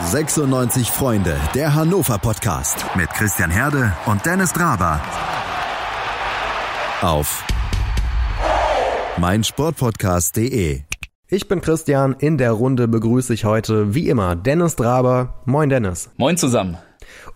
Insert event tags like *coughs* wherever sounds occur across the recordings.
96 Freunde, der Hannover Podcast mit Christian Herde und Dennis Draber. Auf meinsportpodcast.de. Ich bin Christian. In der Runde begrüße ich heute wie immer Dennis Draber. Moin Dennis. Moin zusammen.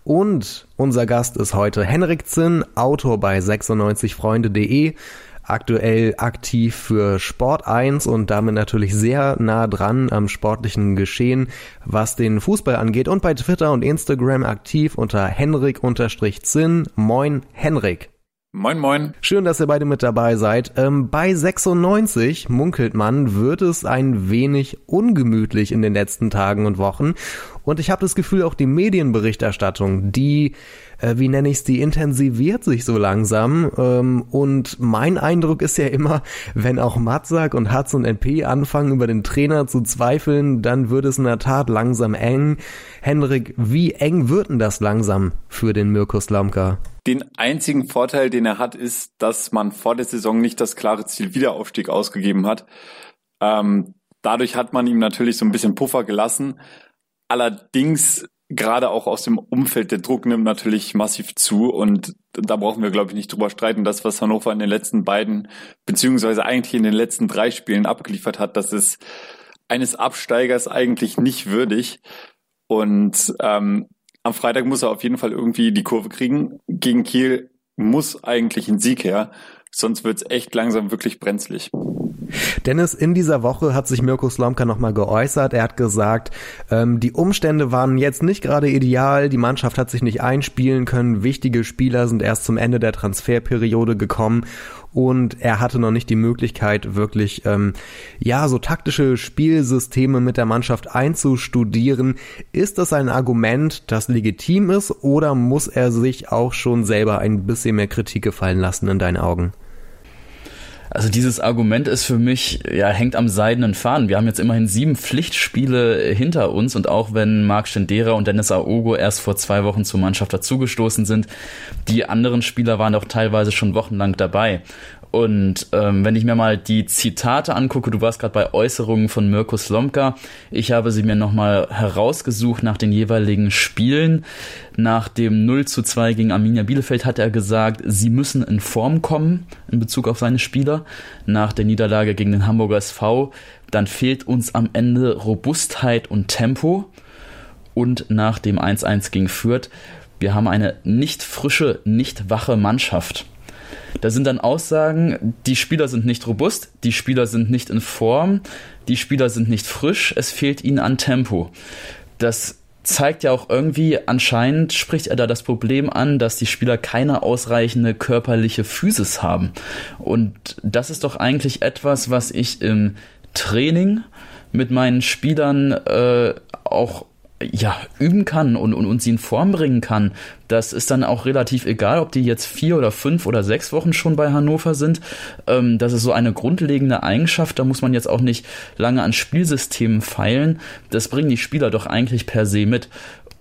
Und unser Gast ist heute Henrik Zinn, Autor bei 96freunde.de aktuell aktiv für Sport 1 und damit natürlich sehr nah dran am sportlichen Geschehen, was den Fußball angeht und bei Twitter und Instagram aktiv unter Henrik-Zinn. Moin Henrik. Moin, moin. Schön, dass ihr beide mit dabei seid. Ähm, bei 96, munkelt man, wird es ein wenig ungemütlich in den letzten Tagen und Wochen. Und ich habe das Gefühl, auch die Medienberichterstattung, die äh, wie nenne ich es, die intensiviert sich so langsam. Ähm, und mein Eindruck ist ja immer, wenn auch Matzak und Hatz und NP anfangen, über den Trainer zu zweifeln, dann wird es in der Tat langsam eng. Henrik, wie eng wird denn das langsam für den Mirko Slomka? Den einzigen Vorteil, den er hat, ist, dass man vor der Saison nicht das klare Ziel Wiederaufstieg ausgegeben hat. Ähm, dadurch hat man ihm natürlich so ein bisschen Puffer gelassen. Allerdings gerade auch aus dem Umfeld, der Druck nimmt natürlich massiv zu und da brauchen wir, glaube ich, nicht drüber streiten. Das, was Hannover in den letzten beiden, beziehungsweise eigentlich in den letzten drei Spielen abgeliefert hat, das ist eines Absteigers eigentlich nicht würdig. Und ähm, am Freitag muss er auf jeden Fall irgendwie die Kurve kriegen. Gegen Kiel muss eigentlich ein Sieg her, sonst wird's echt langsam wirklich brenzlig. Dennis, in dieser Woche hat sich Mirko Slomka nochmal geäußert. Er hat gesagt, ähm, die Umstände waren jetzt nicht gerade ideal, die Mannschaft hat sich nicht einspielen können, wichtige Spieler sind erst zum Ende der Transferperiode gekommen und er hatte noch nicht die Möglichkeit, wirklich ähm, ja so taktische Spielsysteme mit der Mannschaft einzustudieren. Ist das ein Argument, das legitim ist, oder muss er sich auch schon selber ein bisschen mehr Kritik gefallen lassen in deinen Augen? Also dieses Argument ist für mich, ja, hängt am seidenen Faden. Wir haben jetzt immerhin sieben Pflichtspiele hinter uns und auch wenn Marc Stendera und Dennis Aogo erst vor zwei Wochen zur Mannschaft dazugestoßen sind, die anderen Spieler waren auch teilweise schon wochenlang dabei. Und ähm, wenn ich mir mal die Zitate angucke, du warst gerade bei Äußerungen von Mirko Slomka, ich habe sie mir nochmal herausgesucht nach den jeweiligen Spielen. Nach dem 0 zu 2 gegen Arminia Bielefeld hat er gesagt, sie müssen in Form kommen in Bezug auf seine Spieler. Nach der Niederlage gegen den Hamburger SV, dann fehlt uns am Ende Robustheit und Tempo. Und nach dem 1-1 gegen Fürth, wir haben eine nicht frische, nicht wache Mannschaft. Da sind dann Aussagen, die Spieler sind nicht robust, die Spieler sind nicht in Form, die Spieler sind nicht frisch, es fehlt ihnen an Tempo. Das zeigt ja auch irgendwie, anscheinend spricht er da das Problem an, dass die Spieler keine ausreichende körperliche Physis haben. Und das ist doch eigentlich etwas, was ich im Training mit meinen Spielern äh, auch ja, üben kann und, und, und sie in Form bringen kann, das ist dann auch relativ egal, ob die jetzt vier oder fünf oder sechs Wochen schon bei Hannover sind. Ähm, das ist so eine grundlegende Eigenschaft, da muss man jetzt auch nicht lange an Spielsystemen feilen. Das bringen die Spieler doch eigentlich per se mit.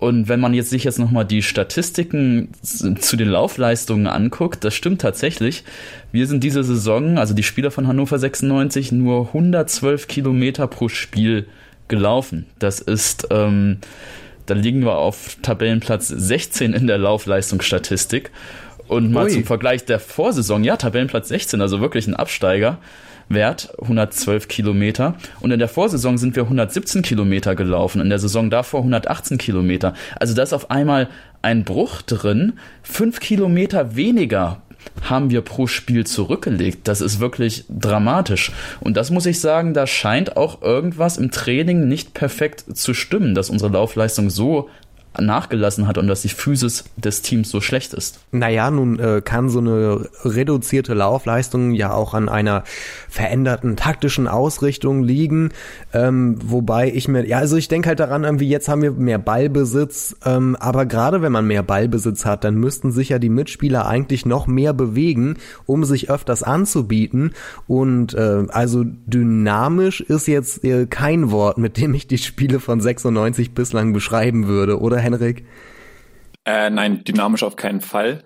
Und wenn man jetzt sich jetzt nochmal die Statistiken zu den Laufleistungen anguckt, das stimmt tatsächlich. Wir sind diese Saison, also die Spieler von Hannover 96, nur 112 Kilometer pro Spiel gelaufen. Das ist, ähm, da liegen wir auf Tabellenplatz 16 in der Laufleistungsstatistik. Und mal Ui. zum Vergleich der Vorsaison, ja, Tabellenplatz 16, also wirklich ein Absteiger. Wert 112 Kilometer und in der Vorsaison sind wir 117 Kilometer gelaufen, in der Saison davor 118 Kilometer. Also da ist auf einmal ein Bruch drin, fünf Kilometer weniger haben wir pro Spiel zurückgelegt. Das ist wirklich dramatisch. Und das muss ich sagen, da scheint auch irgendwas im Training nicht perfekt zu stimmen, dass unsere Laufleistung so nachgelassen hat und dass die Physis des Teams so schlecht ist. Naja, nun äh, kann so eine reduzierte Laufleistung ja auch an einer veränderten taktischen Ausrichtung liegen, ähm, wobei ich mir, ja, also ich denke halt daran, irgendwie jetzt haben wir mehr Ballbesitz, ähm, aber gerade wenn man mehr Ballbesitz hat, dann müssten sich ja die Mitspieler eigentlich noch mehr bewegen, um sich öfters anzubieten. Und äh, also dynamisch ist jetzt äh, kein Wort, mit dem ich die Spiele von 96 bislang beschreiben würde, oder Henrik? Äh, nein, dynamisch auf keinen Fall.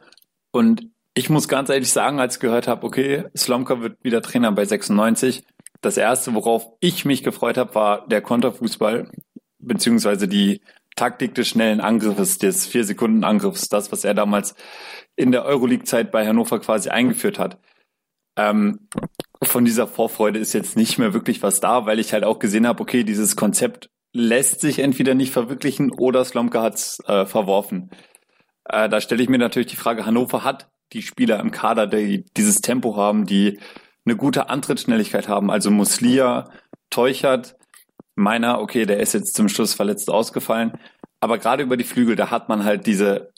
Und ich muss ganz ehrlich sagen, als ich gehört habe, okay, Slomka wird wieder Trainer bei 96, das erste, worauf ich mich gefreut habe, war der Konterfußball, beziehungsweise die, Taktik des schnellen Angriffes, des vier Sekunden Angriffs, das, was er damals in der Euroleague-Zeit bei Hannover quasi eingeführt hat. Ähm, von dieser Vorfreude ist jetzt nicht mehr wirklich was da, weil ich halt auch gesehen habe, okay, dieses Konzept lässt sich entweder nicht verwirklichen oder Slomka hat es äh, verworfen. Äh, da stelle ich mir natürlich die Frage, Hannover hat die Spieler im Kader, die dieses Tempo haben, die eine gute Antrittsschnelligkeit haben. Also Muslia, Teuchert, meiner, okay, der ist jetzt zum Schluss verletzt ausgefallen. Aber gerade über die Flügel, da hat man halt diese,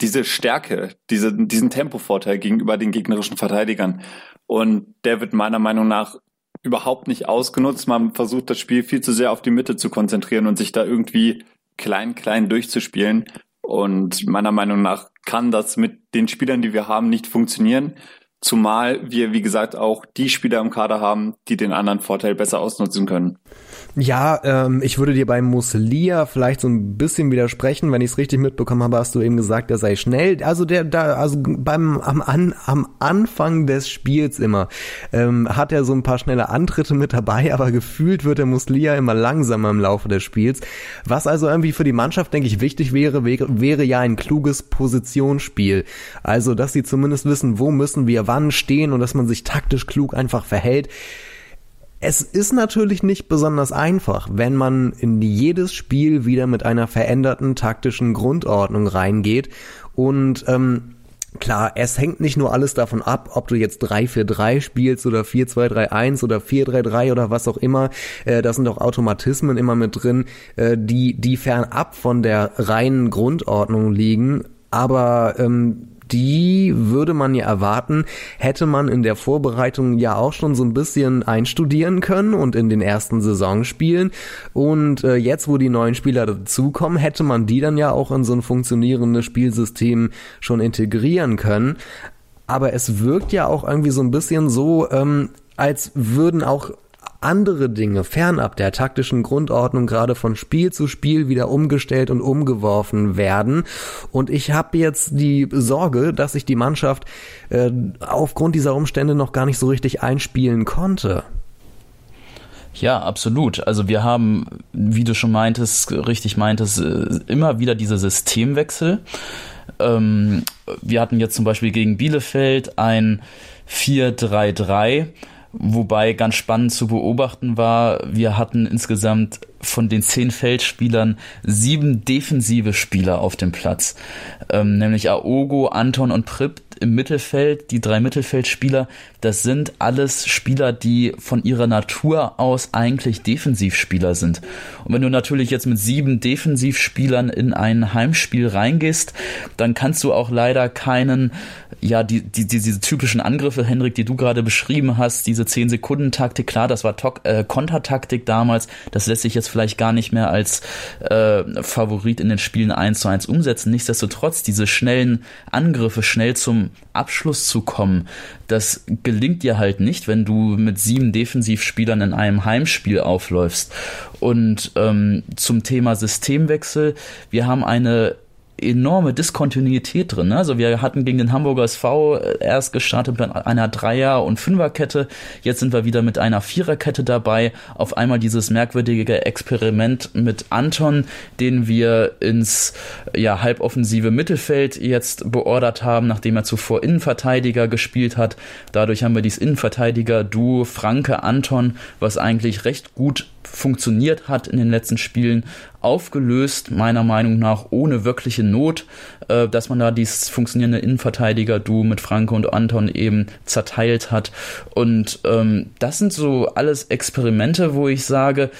diese Stärke, diese, diesen Tempovorteil gegenüber den gegnerischen Verteidigern. Und der wird meiner Meinung nach überhaupt nicht ausgenutzt. Man versucht das Spiel viel zu sehr auf die Mitte zu konzentrieren und sich da irgendwie klein, klein durchzuspielen. Und meiner Meinung nach kann das mit den Spielern, die wir haben, nicht funktionieren. Zumal wir, wie gesagt, auch die Spieler im Kader haben, die den anderen Vorteil besser ausnutzen können. Ja, ähm, ich würde dir bei Muslia vielleicht so ein bisschen widersprechen, wenn ich es richtig mitbekommen habe, hast du eben gesagt, er sei schnell. Also der da, also beim am, an, am Anfang des Spiels immer ähm, hat er so ein paar schnelle Antritte mit dabei, aber gefühlt wird der Muslia immer langsamer im Laufe des Spiels. Was also irgendwie für die Mannschaft, denke ich, wichtig wäre, wäre, wäre ja ein kluges Positionsspiel. Also, dass sie zumindest wissen, wo müssen wir wann stehen und dass man sich taktisch klug einfach verhält. Es ist natürlich nicht besonders einfach, wenn man in jedes Spiel wieder mit einer veränderten taktischen Grundordnung reingeht und ähm, Klar, es hängt nicht nur alles davon ab, ob du jetzt 3-4-3 spielst oder 4-2-3-1 oder 4-3-3 oder was auch immer. Äh, da sind auch Automatismen immer mit drin, äh, die, die fernab von der reinen Grundordnung liegen. Aber ähm, die würde man ja erwarten, hätte man in der Vorbereitung ja auch schon so ein bisschen einstudieren können und in den ersten Saisonspielen. Und äh, jetzt, wo die neuen Spieler dazukommen, hätte man die dann ja auch in so ein funktionierendes Spielsystem schon integrieren können. Aber es wirkt ja auch irgendwie so ein bisschen so, ähm, als würden auch andere Dinge fernab der taktischen Grundordnung gerade von Spiel zu Spiel wieder umgestellt und umgeworfen werden. Und ich habe jetzt die Sorge, dass sich die Mannschaft äh, aufgrund dieser Umstände noch gar nicht so richtig einspielen konnte. Ja, absolut. Also wir haben, wie du schon meintest, richtig meintest, äh, immer wieder diese Systemwechsel. Ähm, wir hatten jetzt zum Beispiel gegen Bielefeld ein 4-3-3 Wobei ganz spannend zu beobachten war, wir hatten insgesamt von den zehn Feldspielern sieben defensive Spieler auf dem Platz. Ähm, nämlich Aogo, Anton und Prip im Mittelfeld, die drei Mittelfeldspieler, das sind alles Spieler, die von ihrer Natur aus eigentlich Defensivspieler sind. Und wenn du natürlich jetzt mit sieben Defensivspielern in ein Heimspiel reingehst, dann kannst du auch leider keinen, ja, die, die, diese typischen Angriffe, Henrik, die du gerade beschrieben hast, diese 10-Sekunden-Taktik, klar, das war Tok äh, Kontertaktik damals, das lässt sich jetzt vielleicht gar nicht mehr als äh, Favorit in den Spielen 1 zu 1 umsetzen. Nichtsdestotrotz, diese schnellen Angriffe, schnell zum Abschluss zu kommen, das gelingt dir halt nicht, wenn du mit sieben Defensivspielern in einem Heimspiel aufläufst. Und ähm, zum Thema Systemwechsel, wir haben eine enorme Diskontinuität drin. Ne? Also wir hatten gegen den Hamburger SV erst gestartet mit einer Dreier- und Fünferkette. Jetzt sind wir wieder mit einer Viererkette dabei. Auf einmal dieses merkwürdige Experiment mit Anton, den wir ins ja, halboffensive Mittelfeld jetzt beordert haben, nachdem er zuvor Innenverteidiger gespielt hat. Dadurch haben wir dieses Innenverteidiger-Duo Franke Anton, was eigentlich recht gut funktioniert hat in den letzten Spielen, aufgelöst, meiner Meinung nach ohne wirkliche Not, äh, dass man da dieses funktionierende Innenverteidiger-Du mit Franke und Anton eben zerteilt hat. Und ähm, das sind so alles Experimente, wo ich sage,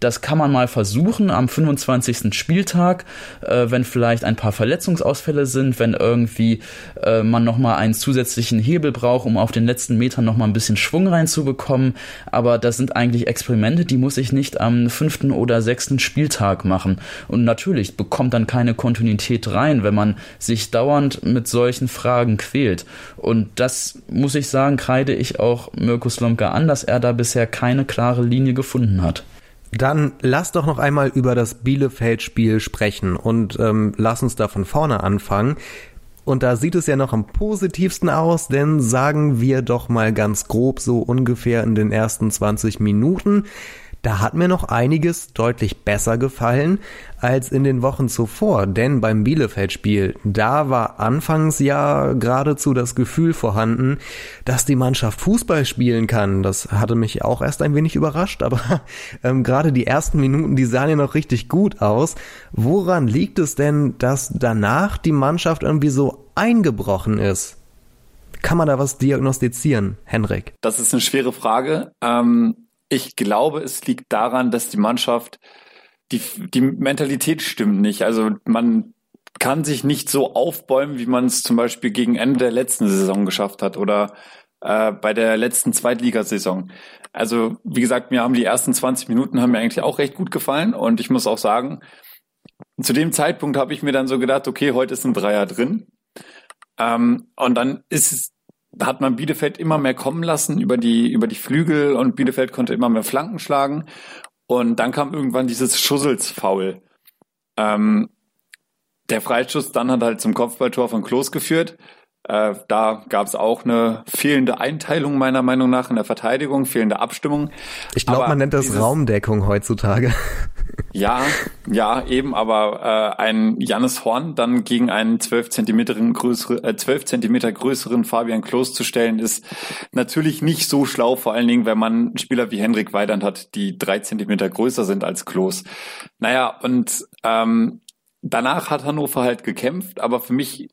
das kann man mal versuchen am 25. Spieltag, äh, wenn vielleicht ein paar Verletzungsausfälle sind, wenn irgendwie äh, man nochmal einen zusätzlichen Hebel braucht, um auf den letzten Metern nochmal ein bisschen Schwung reinzubekommen. Aber das sind eigentlich Experimente, die muss ich nicht am fünften oder sechsten Spieltag machen. Und natürlich bekommt dann keine Kontinuität rein, wenn man sich dauernd mit solchen Fragen quält. Und das muss ich sagen, kreide ich auch Mirko Slomka an, dass er da bisher keine klare Linie gefunden hat. Dann lass doch noch einmal über das Bielefeld-Spiel sprechen und ähm, lass uns da von vorne anfangen. Und da sieht es ja noch am positivsten aus, denn sagen wir doch mal ganz grob so ungefähr in den ersten 20 Minuten. Da hat mir noch einiges deutlich besser gefallen als in den Wochen zuvor, denn beim Bielefeld-Spiel, da war anfangs ja geradezu das Gefühl vorhanden, dass die Mannschaft Fußball spielen kann. Das hatte mich auch erst ein wenig überrascht, aber *laughs* ähm, gerade die ersten Minuten, die sahen ja noch richtig gut aus. Woran liegt es denn, dass danach die Mannschaft irgendwie so eingebrochen ist? Kann man da was diagnostizieren, Henrik? Das ist eine schwere Frage. Ähm, ich glaube, es liegt daran, dass die Mannschaft die, die Mentalität stimmt nicht. Also man kann sich nicht so aufbäumen, wie man es zum Beispiel gegen Ende der letzten Saison geschafft hat oder äh, bei der letzten Zweitligasaison. Also wie gesagt, mir haben die ersten 20 Minuten haben mir eigentlich auch recht gut gefallen und ich muss auch sagen, zu dem Zeitpunkt habe ich mir dann so gedacht, okay, heute ist ein Dreier drin. Ähm, und dann ist es, hat man Bielefeld immer mehr kommen lassen über die, über die Flügel und Bielefeld konnte immer mehr Flanken schlagen. Und dann kam irgendwann dieses Schusselsfaul. Ähm, der Freischuss dann hat halt zum Kopfballtor von Klos geführt. Äh, da gab es auch eine fehlende Einteilung meiner Meinung nach in der Verteidigung, fehlende Abstimmung. Ich glaube, man nennt das dieses, Raumdeckung heutzutage. *laughs* Ja, ja, eben, aber äh, ein Jannis Horn dann gegen einen zwölf Zentimeter größere, äh, 12 Zentimeter größeren Fabian Klos zu stellen, ist natürlich nicht so schlau, vor allen Dingen, wenn man Spieler wie Henrik Weidand hat, die drei Zentimeter größer sind als Klos. Naja, und ähm, danach hat Hannover halt gekämpft, aber für mich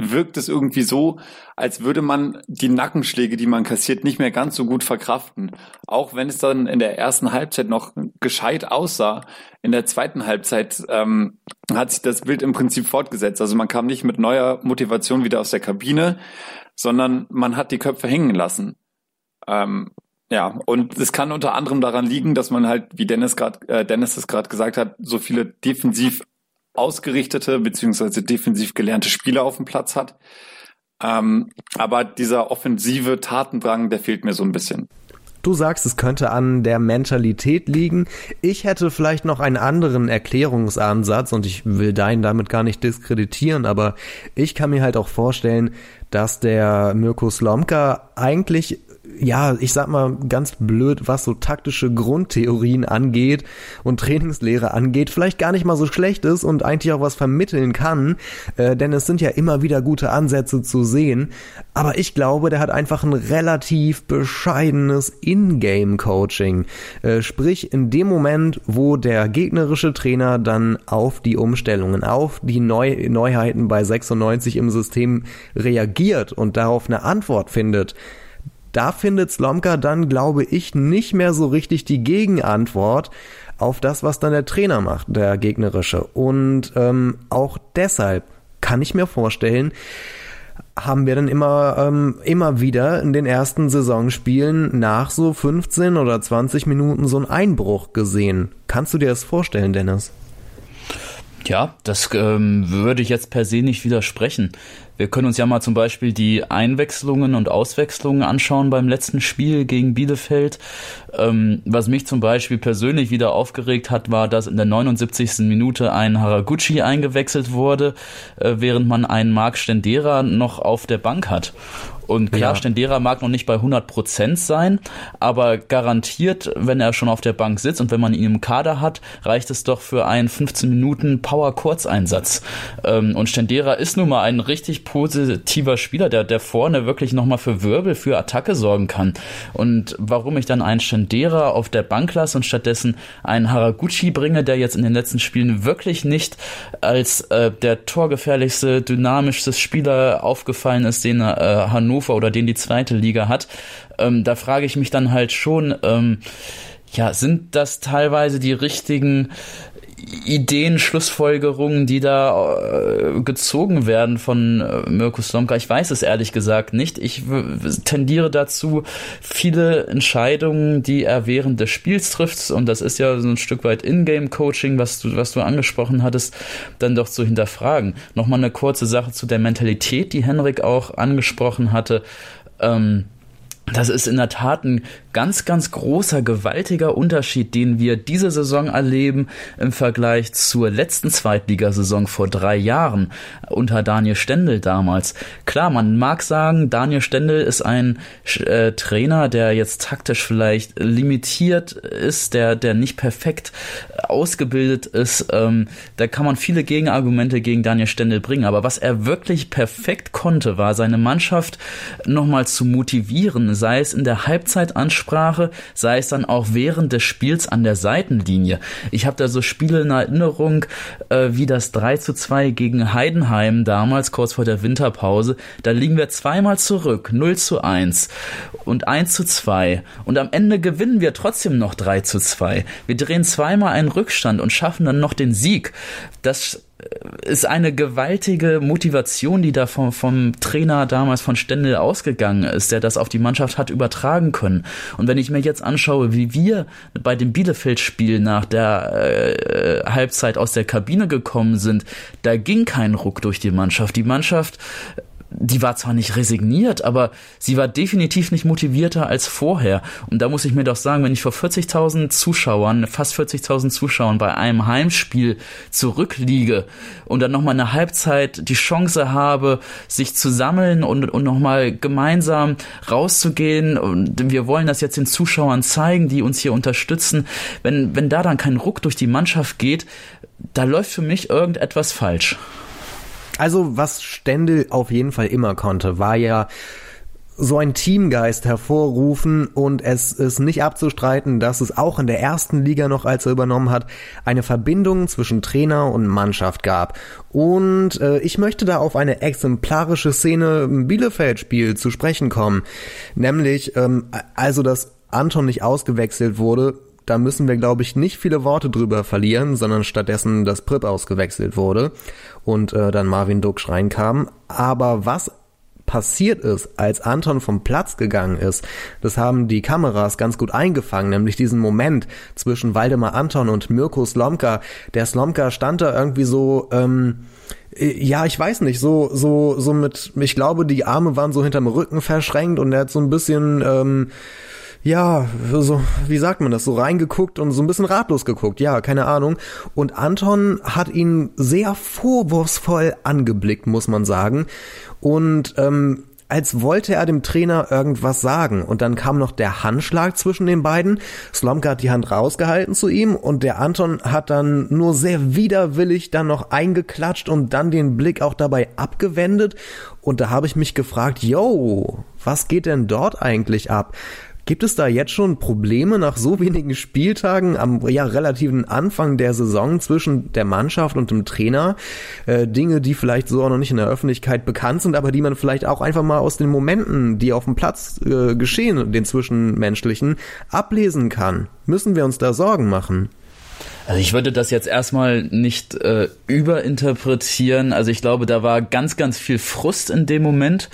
wirkt es irgendwie so, als würde man die Nackenschläge, die man kassiert, nicht mehr ganz so gut verkraften. Auch wenn es dann in der ersten Halbzeit noch gescheit aussah, in der zweiten Halbzeit ähm, hat sich das Bild im Prinzip fortgesetzt. Also man kam nicht mit neuer Motivation wieder aus der Kabine, sondern man hat die Köpfe hängen lassen. Ähm, ja, und es kann unter anderem daran liegen, dass man halt, wie Dennis gerade, äh, Dennis es gerade gesagt hat, so viele defensiv ausgerichtete beziehungsweise defensiv gelernte Spieler auf dem Platz hat. Ähm, aber dieser offensive Tatendrang, der fehlt mir so ein bisschen. Du sagst, es könnte an der Mentalität liegen. Ich hätte vielleicht noch einen anderen Erklärungsansatz und ich will deinen damit gar nicht diskreditieren, aber ich kann mir halt auch vorstellen, dass der Mirko Slomka eigentlich ja, ich sag mal ganz blöd, was so taktische Grundtheorien angeht und Trainingslehre angeht, vielleicht gar nicht mal so schlecht ist und eigentlich auch was vermitteln kann, äh, denn es sind ja immer wieder gute Ansätze zu sehen. Aber ich glaube, der hat einfach ein relativ bescheidenes Ingame-Coaching. Äh, sprich, in dem Moment, wo der gegnerische Trainer dann auf die Umstellungen, auf die Neu Neuheiten bei 96 im System reagiert und darauf eine Antwort findet, da findet Slomka dann, glaube ich, nicht mehr so richtig die Gegenantwort auf das, was dann der Trainer macht, der gegnerische. Und ähm, auch deshalb kann ich mir vorstellen, haben wir dann immer, ähm, immer wieder in den ersten Saisonspielen nach so 15 oder 20 Minuten so einen Einbruch gesehen. Kannst du dir das vorstellen, Dennis? Ja, das ähm, würde ich jetzt per se nicht widersprechen. Wir können uns ja mal zum Beispiel die Einwechslungen und Auswechslungen anschauen beim letzten Spiel gegen Bielefeld. Ähm, was mich zum Beispiel persönlich wieder aufgeregt hat, war, dass in der 79. Minute ein Haraguchi eingewechselt wurde, äh, während man einen Marc Stendera noch auf der Bank hat. Und klar, ja. Stendera mag noch nicht bei 100 Prozent sein, aber garantiert, wenn er schon auf der Bank sitzt und wenn man ihn im Kader hat, reicht es doch für einen 15 Minuten Power-Kurzeinsatz. Ähm, und Stendera ist nun mal ein richtig positiver Spieler, der, der vorne wirklich nochmal für Wirbel, für Attacke sorgen kann. Und warum ich dann einen Stendera auf der Bank lasse und stattdessen einen Haraguchi bringe, der jetzt in den letzten Spielen wirklich nicht als äh, der torgefährlichste, dynamischste Spieler aufgefallen ist, den äh, Hannover oder den die zweite Liga hat. Ähm, da frage ich mich dann halt schon, ähm, ja, sind das teilweise die richtigen Ideen, Schlussfolgerungen, die da äh, gezogen werden von äh, Mirko Slomka. Ich weiß es ehrlich gesagt nicht. Ich tendiere dazu, viele Entscheidungen, die er während des Spiels trifft, und das ist ja so ein Stück weit Ingame-Coaching, was du, was du angesprochen hattest, dann doch zu hinterfragen. Nochmal eine kurze Sache zu der Mentalität, die Henrik auch angesprochen hatte. Ähm, das ist in der Tat ein ganz, ganz großer, gewaltiger Unterschied, den wir diese Saison erleben im Vergleich zur letzten Zweitligasaison vor drei Jahren unter Daniel Stendel damals. Klar, man mag sagen, Daniel Stendel ist ein äh, Trainer, der jetzt taktisch vielleicht limitiert ist, der, der nicht perfekt ausgebildet ist. Ähm, da kann man viele Gegenargumente gegen Daniel Stendel bringen. Aber was er wirklich perfekt konnte, war seine Mannschaft nochmal zu motivieren, sei es in der Halbzeitansprache, sei es dann auch während des Spiels an der Seitenlinie. Ich habe da so Spiele in Erinnerung, äh, wie das 3 zu 2 gegen Heidenheim damals, kurz vor der Winterpause. Da liegen wir zweimal zurück, 0 zu 1 und 1 zu 2. Und am Ende gewinnen wir trotzdem noch 3 zu 2. Wir drehen zweimal einen Rückstand und schaffen dann noch den Sieg. Das ist eine gewaltige Motivation, die da vom, vom Trainer damals von Stendel ausgegangen ist, der das auf die Mannschaft hat übertragen können. Und wenn ich mir jetzt anschaue, wie wir bei dem Bielefeld-Spiel nach der äh, Halbzeit aus der Kabine gekommen sind, da ging kein Ruck durch die Mannschaft. Die Mannschaft die war zwar nicht resigniert, aber sie war definitiv nicht motivierter als vorher. Und da muss ich mir doch sagen, wenn ich vor 40.000 Zuschauern, fast 40.000 Zuschauern bei einem Heimspiel zurückliege und dann nochmal eine Halbzeit die Chance habe, sich zu sammeln und, und nochmal gemeinsam rauszugehen und wir wollen das jetzt den Zuschauern zeigen, die uns hier unterstützen. Wenn, wenn da dann kein Ruck durch die Mannschaft geht, da läuft für mich irgendetwas falsch. Also was Stendel auf jeden Fall immer konnte, war ja so ein Teamgeist hervorrufen und es ist nicht abzustreiten, dass es auch in der ersten Liga noch, als er übernommen hat, eine Verbindung zwischen Trainer und Mannschaft gab. Und äh, ich möchte da auf eine exemplarische Szene im Bielefeld-Spiel zu sprechen kommen. Nämlich, ähm, also dass Anton nicht ausgewechselt wurde, da müssen wir, glaube ich, nicht viele Worte drüber verlieren, sondern stattdessen, dass Prip ausgewechselt wurde und äh, dann Marvin Duksch reinkam. Aber was passiert ist, als Anton vom Platz gegangen ist, das haben die Kameras ganz gut eingefangen, nämlich diesen Moment zwischen Waldemar Anton und Mirko Slomka. Der Slomka stand da irgendwie so, ähm, ja, ich weiß nicht, so, so, so mit, ich glaube, die Arme waren so hinterm Rücken verschränkt und er hat so ein bisschen, ähm, ja, so, wie sagt man das, so reingeguckt und so ein bisschen ratlos geguckt, ja, keine Ahnung. Und Anton hat ihn sehr vorwurfsvoll angeblickt, muss man sagen. Und ähm, als wollte er dem Trainer irgendwas sagen. Und dann kam noch der Handschlag zwischen den beiden. Slomka hat die Hand rausgehalten zu ihm und der Anton hat dann nur sehr widerwillig dann noch eingeklatscht und dann den Blick auch dabei abgewendet. Und da habe ich mich gefragt, yo, was geht denn dort eigentlich ab? Gibt es da jetzt schon Probleme nach so wenigen Spieltagen am ja, relativen Anfang der Saison zwischen der Mannschaft und dem Trainer? Äh, Dinge, die vielleicht so auch noch nicht in der Öffentlichkeit bekannt sind, aber die man vielleicht auch einfach mal aus den Momenten, die auf dem Platz äh, geschehen, den zwischenmenschlichen, ablesen kann. Müssen wir uns da Sorgen machen? Also ich würde das jetzt erstmal nicht äh, überinterpretieren. Also ich glaube, da war ganz, ganz viel Frust in dem Moment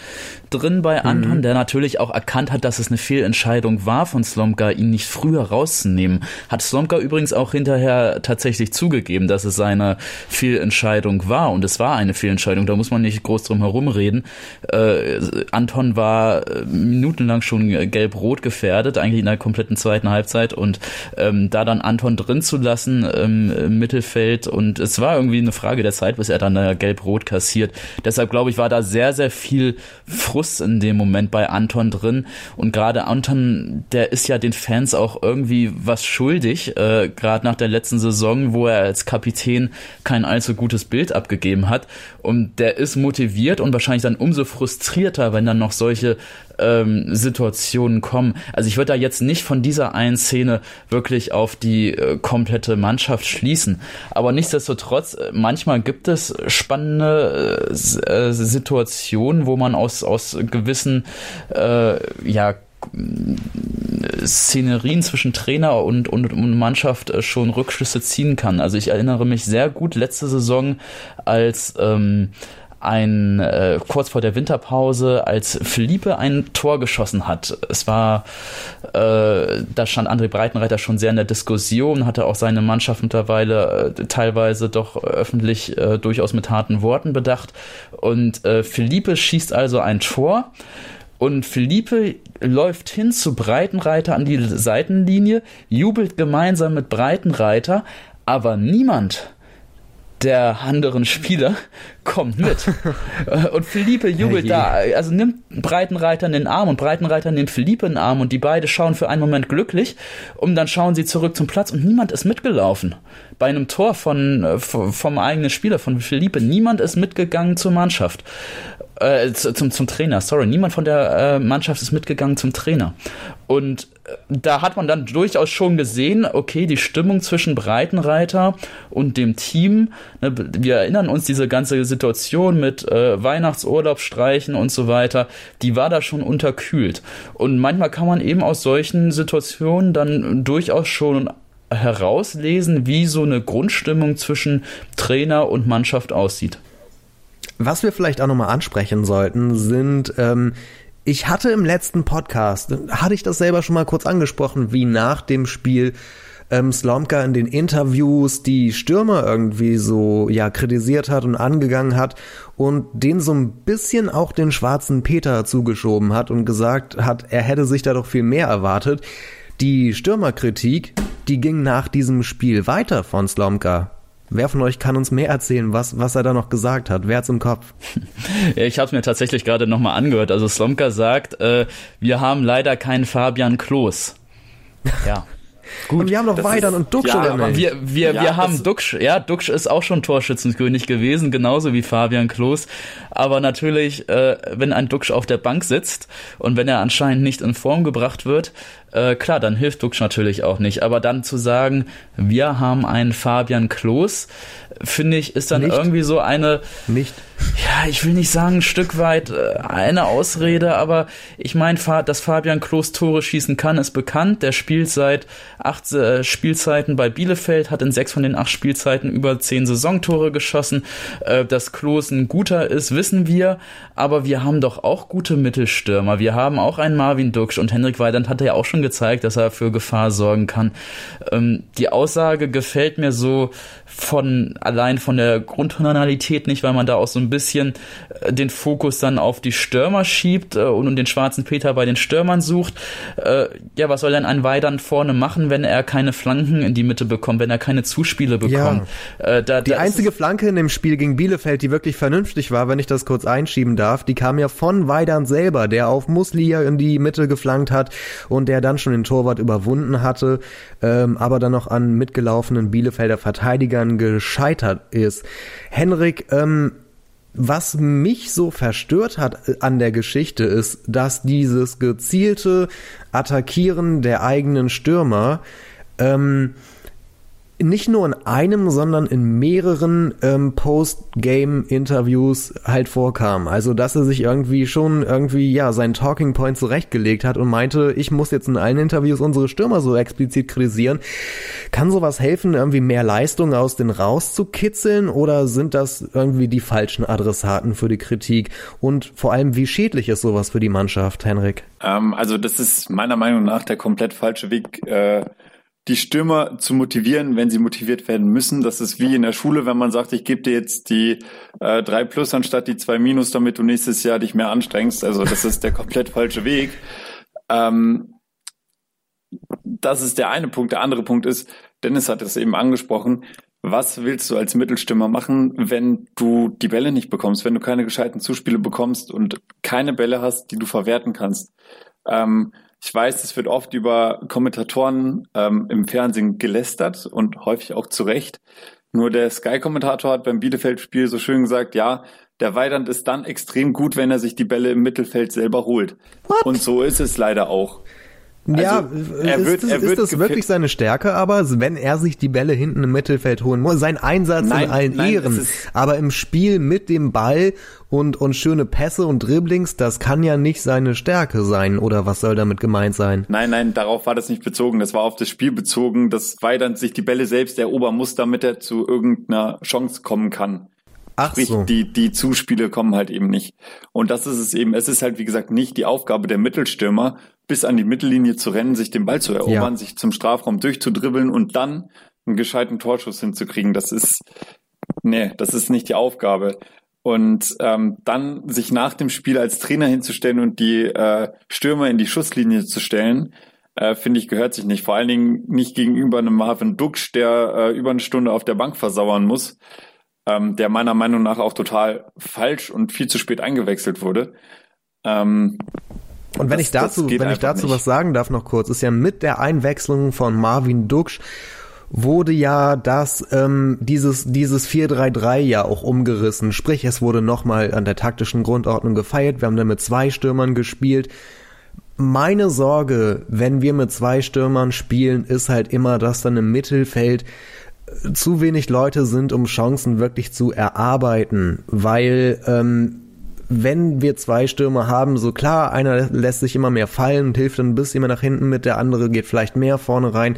drin bei. Anton, mhm. der natürlich auch erkannt hat, dass es eine Fehlentscheidung war von Slomka, ihn nicht früher rauszunehmen. Hat Slomka übrigens auch hinterher tatsächlich zugegeben, dass es seine Fehlentscheidung war. Und es war eine Fehlentscheidung, da muss man nicht groß drum herum reden. Äh, Anton war äh, minutenlang schon gelb-rot gefährdet, eigentlich in der kompletten zweiten Halbzeit. Und ähm, da dann Anton drin zu lassen ähm, im Mittelfeld und es war irgendwie eine Frage der Zeit, bis er dann da gelb-rot kassiert. Deshalb glaube ich, war da sehr, sehr viel Frust Frust in dem Moment bei Anton drin. Und gerade Anton, der ist ja den Fans auch irgendwie was schuldig, äh, gerade nach der letzten Saison, wo er als Kapitän kein allzu gutes Bild abgegeben hat. Und der ist motiviert und wahrscheinlich dann umso frustrierter, wenn dann noch solche ähm, Situationen kommen. Also ich würde da jetzt nicht von dieser einen Szene wirklich auf die äh, komplette Mannschaft schließen. Aber nichtsdestotrotz, äh, manchmal gibt es spannende äh, äh, Situationen, wo man aus, aus gewissen äh, ja, Szenerien zwischen Trainer und, und, und Mannschaft äh, schon Rückschlüsse ziehen kann. Also ich erinnere mich sehr gut letzte Saison, als ähm, ein äh, kurz vor der Winterpause, als Philippe ein Tor geschossen hat. Es war, äh, da stand André Breitenreiter schon sehr in der Diskussion, hatte auch seine Mannschaft mittlerweile äh, teilweise doch öffentlich äh, durchaus mit harten Worten bedacht. Und äh, Philippe schießt also ein Tor Und Felipe läuft hin zu Breitenreiter an die Seitenlinie, jubelt gemeinsam mit Breitenreiter, aber niemand der anderen Spieler kommt mit. *laughs* und Felipe jubelt da, also nimmt Breitenreiter in den Arm und Breitenreiter nimmt Felipe in den Arm und die beiden schauen für einen Moment glücklich und dann schauen sie zurück zum Platz und niemand ist mitgelaufen. Bei einem Tor von, äh, vom eigenen Spieler, von Felipe, niemand ist mitgegangen zur Mannschaft äh, zum, zum Trainer, sorry, niemand von der äh, Mannschaft ist mitgegangen zum Trainer. Und da hat man dann durchaus schon gesehen, okay, die Stimmung zwischen Breitenreiter und dem Team, ne, wir erinnern uns diese ganze Situation mit äh, Weihnachtsurlaub streichen und so weiter, die war da schon unterkühlt. Und manchmal kann man eben aus solchen Situationen dann durchaus schon herauslesen, wie so eine Grundstimmung zwischen Trainer und Mannschaft aussieht. Was wir vielleicht auch nochmal ansprechen sollten, sind, ähm, ich hatte im letzten Podcast, hatte ich das selber schon mal kurz angesprochen, wie nach dem Spiel ähm, Slomka in den Interviews die Stürmer irgendwie so ja kritisiert hat und angegangen hat und den so ein bisschen auch den schwarzen Peter zugeschoben hat und gesagt hat, er hätte sich da doch viel mehr erwartet. Die Stürmerkritik, die ging nach diesem Spiel weiter von Slomka. Wer von euch kann uns mehr erzählen, was, was er da noch gesagt hat? Wer hat's im Kopf? *laughs* Ja, ich habe es mir tatsächlich gerade nochmal angehört. Also Slomka sagt, äh, wir haben leider keinen Fabian Klos. Ja. Gut, und wir haben noch Weidern und Duxch, ja, oder nicht? Wir, wir, ja, wir haben Duxch, ja, Duxch ist auch schon Torschützenkönig gewesen, genauso wie Fabian Klos. Aber natürlich, äh, wenn ein Duxch auf der Bank sitzt und wenn er anscheinend nicht in Form gebracht wird, äh, klar, dann hilft Duxch natürlich auch nicht. Aber dann zu sagen, wir haben einen Fabian Klos, finde ich, ist dann nicht. irgendwie so eine. Nicht. Ja, ich will nicht sagen, ein Stück weit äh, eine Ausrede, aber ich meine, dass Fabian Klos Tore schießen kann, ist bekannt. Der spielt seit acht äh, Spielzeiten bei Bielefeld, hat in sechs von den acht Spielzeiten über zehn Saisontore geschossen. Äh, dass Klos ein guter ist, wissen wir, aber wir haben doch auch gute Mittelstürmer. Wir haben auch einen Marvin Duksch und Henrik Weidand hat ja auch schon gezeigt, dass er für Gefahr sorgen kann. Ähm, die Aussage gefällt mir so von allein von der Grundtonalität nicht, weil man da auch so ein bisschen äh, den Fokus dann auf die Stürmer schiebt äh, und den schwarzen Peter bei den Stürmern sucht. Äh, ja, was soll denn ein Weidern vorne machen, wenn er keine Flanken in die Mitte bekommt, wenn er keine Zuspiele bekommt? Ja. Da, die einzige Flanke in dem Spiel gegen Bielefeld, die wirklich vernünftig war, wenn ich das kurz einschieben darf, die kam ja von Weidern selber, der auf Muslia in die Mitte geflankt hat und der dann schon den Torwart überwunden hatte, ähm, aber dann noch an mitgelaufenen Bielefelder Verteidigern gescheitert ist. Henrik, ähm, was mich so verstört hat äh, an der Geschichte ist, dass dieses gezielte Attackieren der eigenen Stürmer ähm, nicht nur in einem, sondern in mehreren ähm, Post-Game-Interviews halt vorkam. Also, dass er sich irgendwie schon irgendwie, ja, seinen Talking Point zurechtgelegt hat und meinte, ich muss jetzt in allen Interviews unsere Stürmer so explizit kritisieren. Kann sowas helfen, irgendwie mehr Leistung aus den rauszukitzeln oder sind das irgendwie die falschen Adressaten für die Kritik? Und vor allem, wie schädlich ist sowas für die Mannschaft, Henrik? Ähm, also, das ist meiner Meinung nach der komplett falsche Weg, äh die Stürmer zu motivieren, wenn sie motiviert werden müssen. Das ist wie in der Schule, wenn man sagt, ich gebe dir jetzt die äh, 3 plus anstatt die 2 minus, damit du nächstes Jahr dich mehr anstrengst. Also das ist der *laughs* komplett falsche Weg. Ähm, das ist der eine Punkt. Der andere Punkt ist, Dennis hat es eben angesprochen, was willst du als Mittelstürmer machen, wenn du die Bälle nicht bekommst, wenn du keine gescheiten Zuspiele bekommst und keine Bälle hast, die du verwerten kannst? Ähm, ich weiß, es wird oft über Kommentatoren ähm, im Fernsehen gelästert und häufig auch zu Recht. Nur der Sky-Kommentator hat beim Bielefeld-Spiel so schön gesagt, ja, der Weidand ist dann extrem gut, wenn er sich die Bälle im Mittelfeld selber holt. What? Und so ist es leider auch. Ja, also, er wird, ist, er wird ist das wirklich seine Stärke, aber wenn er sich die Bälle hinten im Mittelfeld holen muss, sein Einsatz nein, in allen nein, Ehren, aber im Spiel mit dem Ball und, und schöne Pässe und Dribblings, das kann ja nicht seine Stärke sein, oder was soll damit gemeint sein? Nein, nein, darauf war das nicht bezogen, das war auf das Spiel bezogen, dass Weidand sich die Bälle selbst erobern muss, damit er zu irgendeiner Chance kommen kann. Ach Sprich, so. die, die Zuspiele kommen halt eben nicht. Und das ist es eben, es ist halt wie gesagt nicht die Aufgabe der Mittelstürmer, bis an die Mittellinie zu rennen, sich den Ball zu erobern, ja. sich zum Strafraum durchzudribbeln und dann einen gescheiten Torschuss hinzukriegen. Das ist, nee, das ist nicht die Aufgabe. Und ähm, dann sich nach dem Spiel als Trainer hinzustellen und die äh, Stürmer in die Schusslinie zu stellen, äh, finde ich, gehört sich nicht. Vor allen Dingen nicht gegenüber einem Marvin Duksch, der äh, über eine Stunde auf der Bank versauern muss, ähm, der meiner Meinung nach auch total falsch und viel zu spät eingewechselt wurde. Ähm, und wenn das, ich dazu, wenn ich dazu nicht. was sagen darf noch kurz, ist ja mit der Einwechslung von Marvin Duksch wurde ja das ähm, dieses dieses 4-3-3 ja auch umgerissen. Sprich, es wurde nochmal an der taktischen Grundordnung gefeiert. Wir haben dann mit zwei Stürmern gespielt. Meine Sorge, wenn wir mit zwei Stürmern spielen, ist halt immer, dass dann im Mittelfeld äh, zu wenig Leute sind, um Chancen wirklich zu erarbeiten, weil ähm, wenn wir zwei Stürmer haben, so klar, einer lässt sich immer mehr fallen und hilft dann ein bisschen mehr nach hinten mit, der andere geht vielleicht mehr vorne rein.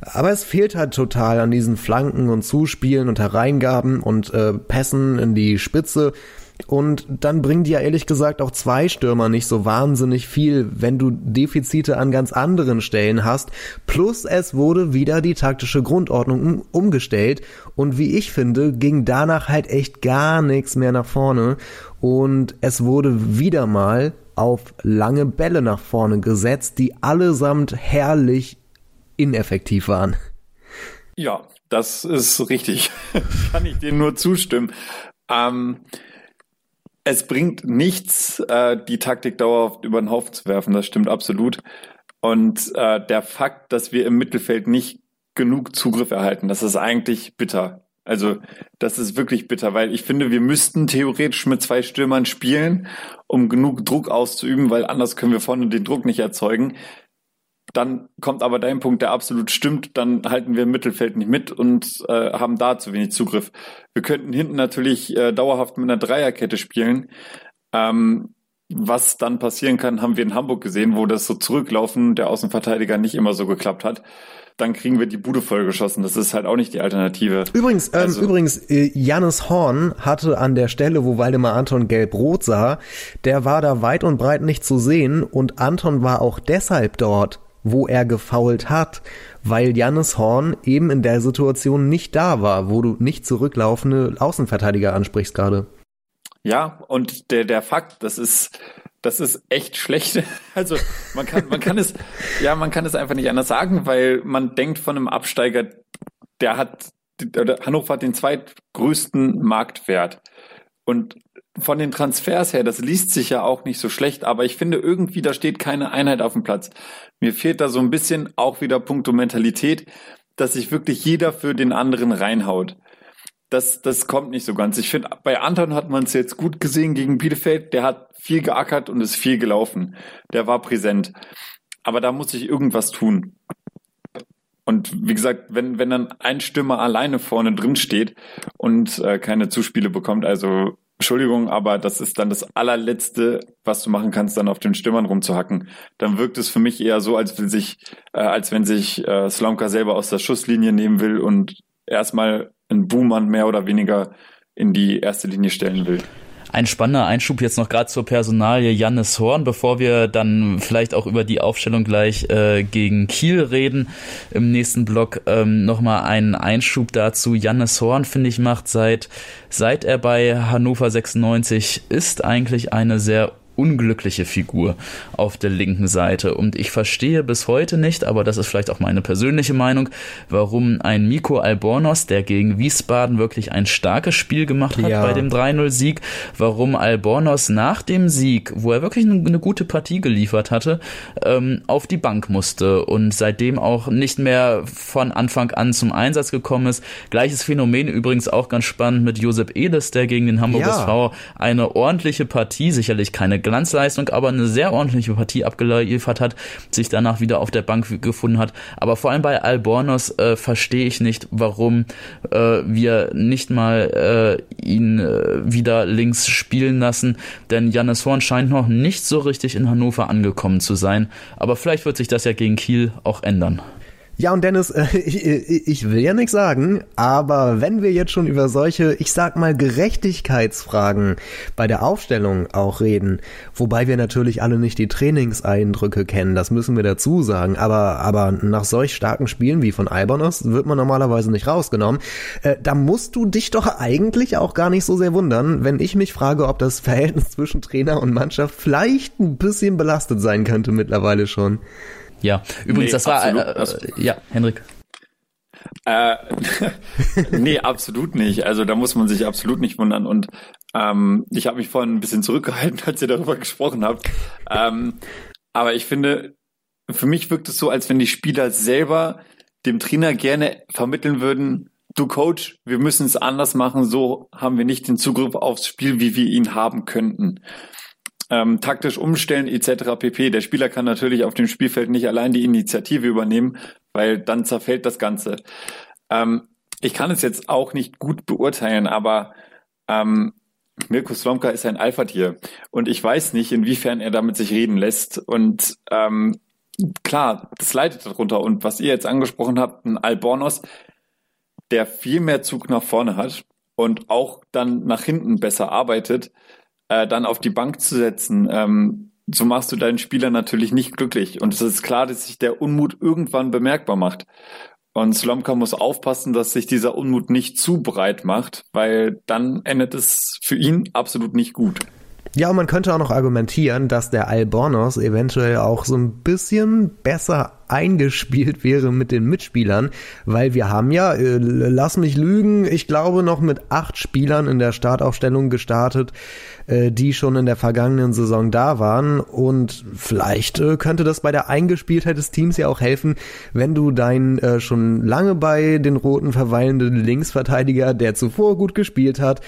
Aber es fehlt halt total an diesen Flanken und Zuspielen und Hereingaben und äh, Pässen in die Spitze. Und dann bringen die ja ehrlich gesagt auch zwei Stürmer nicht so wahnsinnig viel, wenn du Defizite an ganz anderen Stellen hast. Plus es wurde wieder die taktische Grundordnung umgestellt. Und wie ich finde, ging danach halt echt gar nichts mehr nach vorne. Und es wurde wieder mal auf lange Bälle nach vorne gesetzt, die allesamt herrlich ineffektiv waren. Ja, das ist richtig. *laughs* Kann ich dir nur zustimmen. Ähm, es bringt nichts, äh, die Taktik dauerhaft über den Haufen zu werfen. Das stimmt absolut. Und äh, der Fakt, dass wir im Mittelfeld nicht genug Zugriff erhalten, das ist eigentlich bitter. Also das ist wirklich bitter, weil ich finde, wir müssten theoretisch mit zwei Stürmern spielen, um genug Druck auszuüben, weil anders können wir vorne den Druck nicht erzeugen. Dann kommt aber dein Punkt, der absolut stimmt. Dann halten wir im Mittelfeld nicht mit und äh, haben da zu wenig Zugriff. Wir könnten hinten natürlich äh, dauerhaft mit einer Dreierkette spielen. Ähm, was dann passieren kann, haben wir in Hamburg gesehen, wo das so zurücklaufen der Außenverteidiger nicht immer so geklappt hat. Dann kriegen wir die Bude vollgeschossen. Das ist halt auch nicht die Alternative. Übrigens, ähm, also, übrigens, äh, Jannis Horn hatte an der Stelle, wo Waldemar Anton gelb-rot sah, der war da weit und breit nicht zu sehen und Anton war auch deshalb dort, wo er gefault hat, weil Jannis Horn eben in der Situation nicht da war, wo du nicht zurücklaufende Außenverteidiger ansprichst gerade. Ja, und der, der Fakt, das ist, das ist echt schlecht. *laughs* Also man kann, man kann es, ja, man kann es einfach nicht anders sagen, weil man denkt von einem Absteiger, der hat, Hannover hat den zweitgrößten Marktwert. Und von den Transfers her, das liest sich ja auch nicht so schlecht, aber ich finde irgendwie, da steht keine Einheit auf dem Platz. Mir fehlt da so ein bisschen auch wieder Punkto Mentalität, dass sich wirklich jeder für den anderen reinhaut. Das, das kommt nicht so ganz. Ich finde, bei Anton hat man es jetzt gut gesehen gegen Bielefeld. Der hat viel geackert und ist viel gelaufen. Der war präsent. Aber da muss ich irgendwas tun. Und wie gesagt, wenn, wenn dann ein Stürmer alleine vorne drin steht und äh, keine Zuspiele bekommt, also Entschuldigung, aber das ist dann das allerletzte, was du machen kannst, dann auf den Stürmern rumzuhacken. Dann wirkt es für mich eher so, als will sich, äh, als wenn sich äh, Slomka selber aus der Schusslinie nehmen will und erstmal einen Buhmann mehr oder weniger in die erste Linie stellen will. Ein spannender Einschub jetzt noch gerade zur Personalie Jannis Horn, bevor wir dann vielleicht auch über die Aufstellung gleich äh, gegen Kiel reden im nächsten Block. Ähm, Nochmal einen Einschub dazu. Jannis Horn, finde ich, macht seit, seit er bei Hannover 96 ist, eigentlich eine sehr unglückliche Figur auf der linken Seite. Und ich verstehe bis heute nicht, aber das ist vielleicht auch meine persönliche Meinung, warum ein Miko Albornoz, der gegen Wiesbaden wirklich ein starkes Spiel gemacht hat ja. bei dem 3-0-Sieg, warum Albornoz nach dem Sieg, wo er wirklich eine, gute Partie geliefert hatte, ähm, auf die Bank musste und seitdem auch nicht mehr von Anfang an zum Einsatz gekommen ist. Gleiches Phänomen übrigens auch ganz spannend mit Josep Edes, der gegen den Hamburg ja. SV eine ordentliche Partie, sicherlich keine Glanzleistung, aber eine sehr ordentliche Partie abgeliefert hat, sich danach wieder auf der Bank gefunden hat. Aber vor allem bei Albornoz äh, verstehe ich nicht, warum äh, wir nicht mal äh, ihn äh, wieder links spielen lassen, denn Jannis Horn scheint noch nicht so richtig in Hannover angekommen zu sein. Aber vielleicht wird sich das ja gegen Kiel auch ändern. Ja, und Dennis, äh, *laughs* ich, ich will ja nichts sagen, aber wenn wir jetzt schon über solche, ich sag mal, Gerechtigkeitsfragen bei der Aufstellung auch reden, wobei wir natürlich alle nicht die Trainingseindrücke kennen, das müssen wir dazu sagen, aber, aber nach solch starken Spielen wie von Albonos wird man normalerweise nicht rausgenommen. Äh, da musst du dich doch eigentlich auch gar nicht so sehr wundern, wenn ich mich frage, ob das Verhältnis zwischen Trainer und Mannschaft vielleicht ein bisschen belastet sein könnte mittlerweile schon. Ja, übrigens, nee, das war, absolut, äh, ja, Henrik. Äh, *laughs* nee, absolut nicht. Also da muss man sich absolut nicht wundern. Und ähm, ich habe mich vorhin ein bisschen zurückgehalten, *laughs* als ihr darüber gesprochen habt. Ähm, aber ich finde, für mich wirkt es so, als wenn die Spieler selber dem Trainer gerne vermitteln würden, du Coach, wir müssen es anders machen, so haben wir nicht den Zugriff aufs Spiel, wie wir ihn haben könnten ähm, taktisch umstellen etc. pp. Der Spieler kann natürlich auf dem Spielfeld nicht allein die Initiative übernehmen, weil dann zerfällt das Ganze. Ähm, ich kann es jetzt auch nicht gut beurteilen, aber ähm, Mirko Slomka ist ein Alpha-Tier und ich weiß nicht, inwiefern er damit sich reden lässt und ähm, klar, das leidet darunter und was ihr jetzt angesprochen habt, ein Albornoz, der viel mehr Zug nach vorne hat und auch dann nach hinten besser arbeitet, äh, dann auf die Bank zu setzen, ähm, so machst du deinen Spieler natürlich nicht glücklich. Und es ist klar, dass sich der Unmut irgendwann bemerkbar macht. Und Slomka muss aufpassen, dass sich dieser Unmut nicht zu breit macht, weil dann endet es für ihn absolut nicht gut. Ja, und man könnte auch noch argumentieren, dass der Albornoz eventuell auch so ein bisschen besser eingespielt wäre mit den Mitspielern, weil wir haben ja, äh, lass mich lügen, ich glaube noch mit acht Spielern in der Startaufstellung gestartet, äh, die schon in der vergangenen Saison da waren. Und vielleicht äh, könnte das bei der Eingespieltheit des Teams ja auch helfen, wenn du deinen äh, schon lange bei den Roten verweilenden Linksverteidiger, der zuvor gut gespielt hat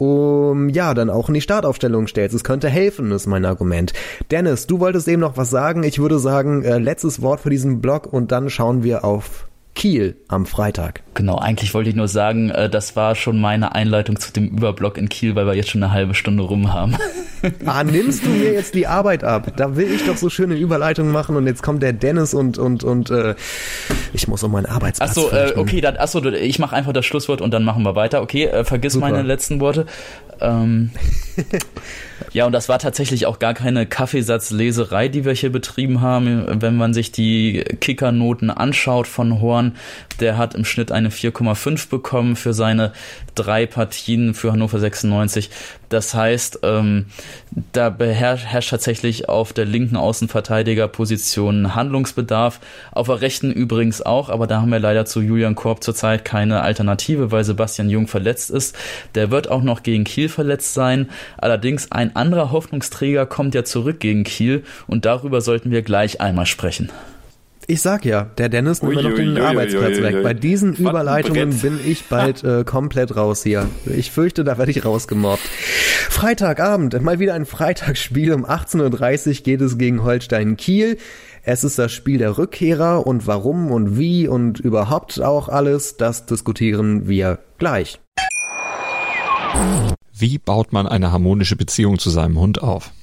um ja dann auch in die Startaufstellung stellst. Es könnte helfen, ist mein Argument. Dennis, du wolltest eben noch was sagen. Ich würde sagen, äh, letztes Wort für diesen Blog und dann schauen wir auf Kiel am Freitag. Genau, eigentlich wollte ich nur sagen, äh, das war schon meine Einleitung zu dem Überblock in Kiel, weil wir jetzt schon eine halbe Stunde rum haben. *laughs* Ah, nimmst du mir jetzt die Arbeit ab? Da will ich doch so schöne Überleitungen machen und jetzt kommt der Dennis und und und äh, ich muss um meinen Arbeitsplatz. Achso, äh, okay, dann achso, ich mache einfach das Schlusswort und dann machen wir weiter. Okay, äh, vergiss Super. meine letzten Worte. Ähm, *laughs* ja, und das war tatsächlich auch gar keine Kaffeesatzleserei, die wir hier betrieben haben. Wenn man sich die Kickernoten anschaut von Horn, der hat im Schnitt eine 4,5 bekommen für seine drei Partien für Hannover 96. Das heißt, ähm, da beherrscht tatsächlich auf der linken Außenverteidigerposition Handlungsbedarf. Auf der rechten übrigens auch, aber da haben wir leider zu Julian Korb zurzeit keine Alternative, weil Sebastian Jung verletzt ist. Der wird auch noch gegen Kiel verletzt sein. Allerdings ein anderer Hoffnungsträger kommt ja zurück gegen Kiel und darüber sollten wir gleich einmal sprechen. Ich sag ja, der Dennis nimmt mir noch den ui, Arbeitsplatz ui, weg. Bei diesen Überleitungen bin ich bald *laughs* äh, komplett raus hier. Ich fürchte, da werde ich rausgemobbt. Freitagabend, mal wieder ein Freitagsspiel. Um 18.30 Uhr geht es gegen Holstein Kiel. Es ist das Spiel der Rückkehrer und warum und wie und überhaupt auch alles, das diskutieren wir gleich. Wie baut man eine harmonische Beziehung zu seinem Hund auf?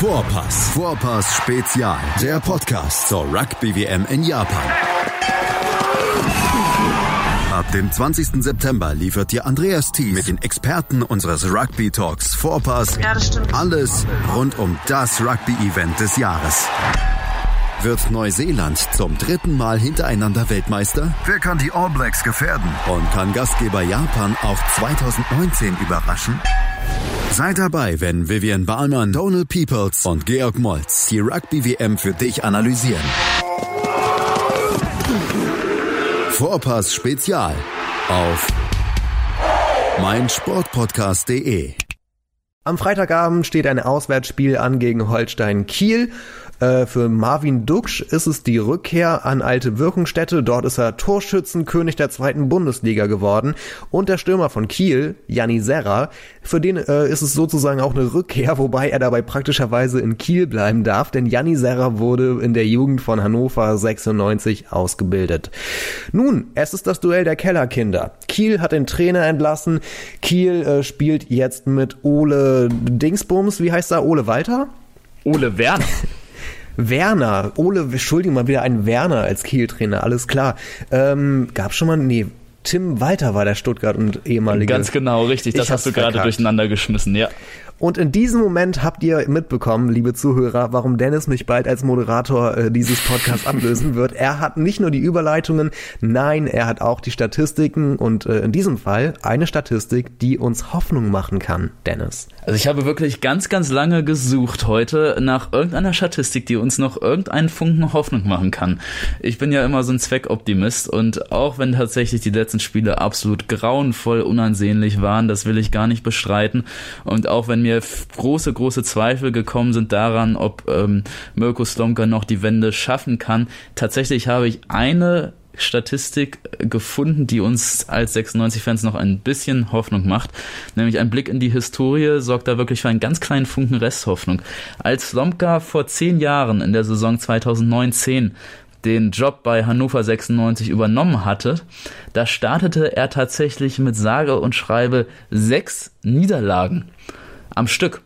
Vorpass. Vorpass Spezial. Der Podcast zur Rugby-WM in Japan. Ab dem 20. September liefert dir Andreas Thies mit den Experten unseres Rugby Talks Vorpass ja, alles rund um das Rugby-Event des Jahres. Wird Neuseeland zum dritten Mal hintereinander Weltmeister? Wer kann die All Blacks gefährden? Und kann Gastgeber Japan auch 2019 überraschen? Seid dabei, wenn Vivian Bahlmann, Donald Peoples und Georg Moltz die Rugby-WM für dich analysieren. Vorpass Spezial auf meinsportpodcast.de am Freitagabend steht ein Auswärtsspiel an gegen Holstein Kiel. Äh, für Marvin Duksch ist es die Rückkehr an alte Wirkungsstätte. Dort ist er Torschützenkönig der zweiten Bundesliga geworden. Und der Stürmer von Kiel, Janni Serra, für den äh, ist es sozusagen auch eine Rückkehr, wobei er dabei praktischerweise in Kiel bleiben darf, denn Janni Serra wurde in der Jugend von Hannover 96 ausgebildet. Nun, es ist das Duell der Kellerkinder. Kiel hat den Trainer entlassen. Kiel äh, spielt jetzt mit Ole Dingsbums, wie heißt er? Ole Walter? Ole Werner. *laughs* Werner, Ole, Entschuldigung, mal wieder ein Werner als Kiel-Trainer, alles klar. Ähm, gab schon mal, nee, Tim Walter war der Stuttgart und ehemalige. Ganz genau, richtig. Das hast du gerade durcheinander geschmissen, ja. Und in diesem Moment habt ihr mitbekommen, liebe Zuhörer, warum Dennis mich bald als Moderator äh, dieses Podcasts ablösen wird. Er hat nicht nur die Überleitungen, nein, er hat auch die Statistiken und äh, in diesem Fall eine Statistik, die uns Hoffnung machen kann, Dennis. Also ich habe wirklich ganz, ganz lange gesucht heute nach irgendeiner Statistik, die uns noch irgendeinen Funken Hoffnung machen kann. Ich bin ja immer so ein Zweckoptimist und auch wenn tatsächlich die letzten Spiele absolut grauenvoll unansehnlich waren, das will ich gar nicht bestreiten und auch wenn mir mir große, große Zweifel gekommen sind daran, ob ähm, Mirko Slomka noch die Wende schaffen kann. Tatsächlich habe ich eine Statistik gefunden, die uns als 96-Fans noch ein bisschen Hoffnung macht. Nämlich ein Blick in die Historie sorgt da wirklich für einen ganz kleinen Funken Resthoffnung. Als Slomka vor zehn Jahren in der Saison 2009-10 den Job bei Hannover 96 übernommen hatte, da startete er tatsächlich mit sage und schreibe sechs Niederlagen am Stück.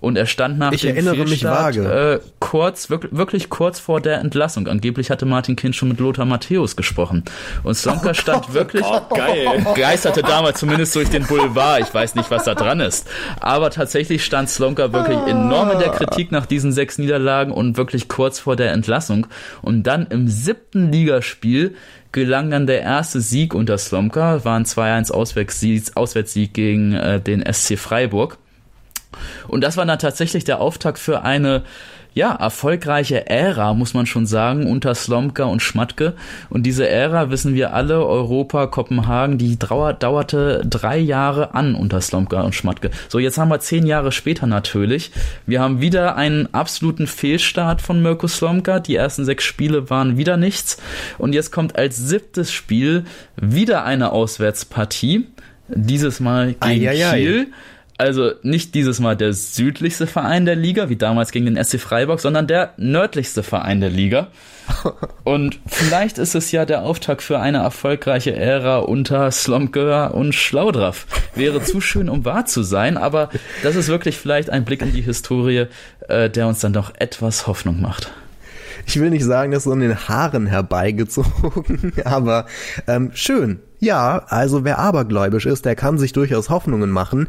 Und er stand nach ich dem erinnere mich vage. Äh, kurz, wirklich, wirklich kurz vor der Entlassung. Angeblich hatte Martin Kind schon mit Lothar Matthäus gesprochen. Und Slomka oh stand Gott, wirklich oh, geil. geisterte damals zumindest durch den Boulevard. Ich weiß nicht, was da dran ist. Aber tatsächlich stand Slomka wirklich enorm in der Kritik nach diesen sechs Niederlagen und wirklich kurz vor der Entlassung. Und dann im siebten Ligaspiel gelang dann der erste Sieg unter Slomka, war ein 2-1 Auswärtssieg, Auswärtssieg gegen äh, den SC Freiburg. Und das war dann tatsächlich der Auftakt für eine ja, erfolgreiche Ära, muss man schon sagen, unter Slomka und Schmatke. Und diese Ära, wissen wir alle, Europa, Kopenhagen, die dauerte drei Jahre an unter Slomka und Schmatke. So, jetzt haben wir zehn Jahre später natürlich. Wir haben wieder einen absoluten Fehlstart von Mirko Slomka. Die ersten sechs Spiele waren wieder nichts. Und jetzt kommt als siebtes Spiel wieder eine Auswärtspartie. Dieses Mal gegen Eieiei. Kiel also nicht dieses Mal der südlichste Verein der Liga, wie damals gegen den SC Freiburg, sondern der nördlichste Verein der Liga. *laughs* Und vielleicht ist es ja der Auftakt für eine erfolgreiche Ära unter Slomka und Schlaudraff. Wäre zu schön, um wahr zu sein, aber das ist wirklich vielleicht ein Blick in die Historie, äh, der uns dann doch etwas Hoffnung macht ich will nicht sagen, das ist so in den Haaren herbeigezogen, *laughs* aber ähm, schön. Ja, also wer abergläubisch ist, der kann sich durchaus Hoffnungen machen.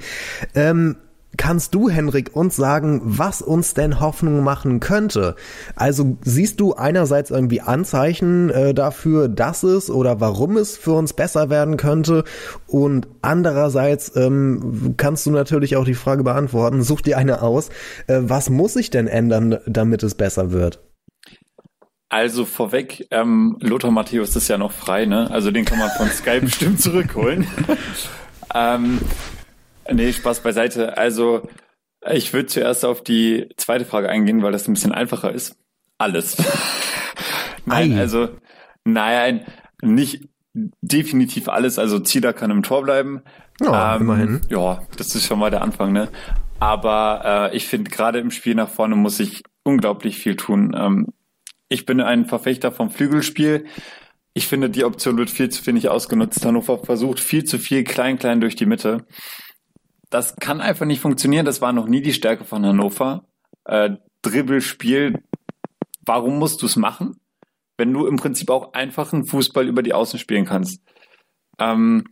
Ähm, Kannst du, Henrik, uns sagen, was uns denn Hoffnung machen könnte? Also siehst du einerseits irgendwie Anzeichen äh, dafür, dass es oder warum es für uns besser werden könnte und andererseits ähm, kannst du natürlich auch die Frage beantworten, such dir eine aus, äh, was muss sich denn ändern, damit es besser wird? Also vorweg, ähm, Lothar Matthäus ist ja noch frei, ne? Also den kann man von Skype *laughs* bestimmt zurückholen. *laughs* ähm, nee, Spaß beiseite. Also ich würde zuerst auf die zweite Frage eingehen, weil das ein bisschen einfacher ist. Alles. *laughs* Nein, Ei. also nein, nicht definitiv alles. Also Zieler kann im Tor bleiben. Ja, ähm, immerhin. Ja, das ist schon mal der Anfang, ne? Aber äh, ich finde, gerade im Spiel nach vorne muss ich unglaublich viel tun. Ähm, ich bin ein Verfechter vom Flügelspiel. Ich finde, die Option wird viel zu wenig ausgenutzt. Hannover versucht viel zu viel klein-klein durch die Mitte. Das kann einfach nicht funktionieren. Das war noch nie die Stärke von Hannover. Äh, Dribbelspiel. Warum musst du es machen? Wenn du im Prinzip auch einfachen Fußball über die Außen spielen kannst. Ähm,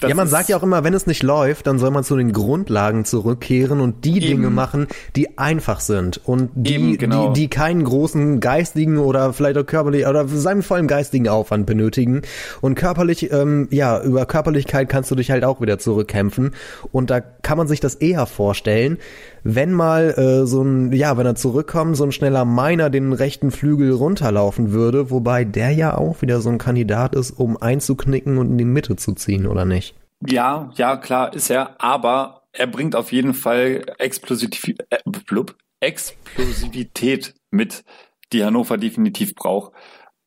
das ja, man sagt ja auch immer, wenn es nicht läuft, dann soll man zu den Grundlagen zurückkehren und die eben. Dinge machen, die einfach sind und die, eben, genau. die, die keinen großen geistigen oder vielleicht auch körperlich oder seinen vollen geistigen Aufwand benötigen. Und körperlich, ähm, ja, über Körperlichkeit kannst du dich halt auch wieder zurückkämpfen. Und da kann man sich das eher vorstellen, wenn mal äh, so ein, ja, wenn er zurückkommt, so ein schneller Miner den rechten Flügel runterlaufen würde, wobei der ja auch wieder so ein Kandidat ist, um einzuknicken und in die Mitte zu ziehen, oder nicht? Ja, ja, klar ist er, aber er bringt auf jeden Fall Explosivität, äh, blub, Explosivität mit, die Hannover definitiv braucht.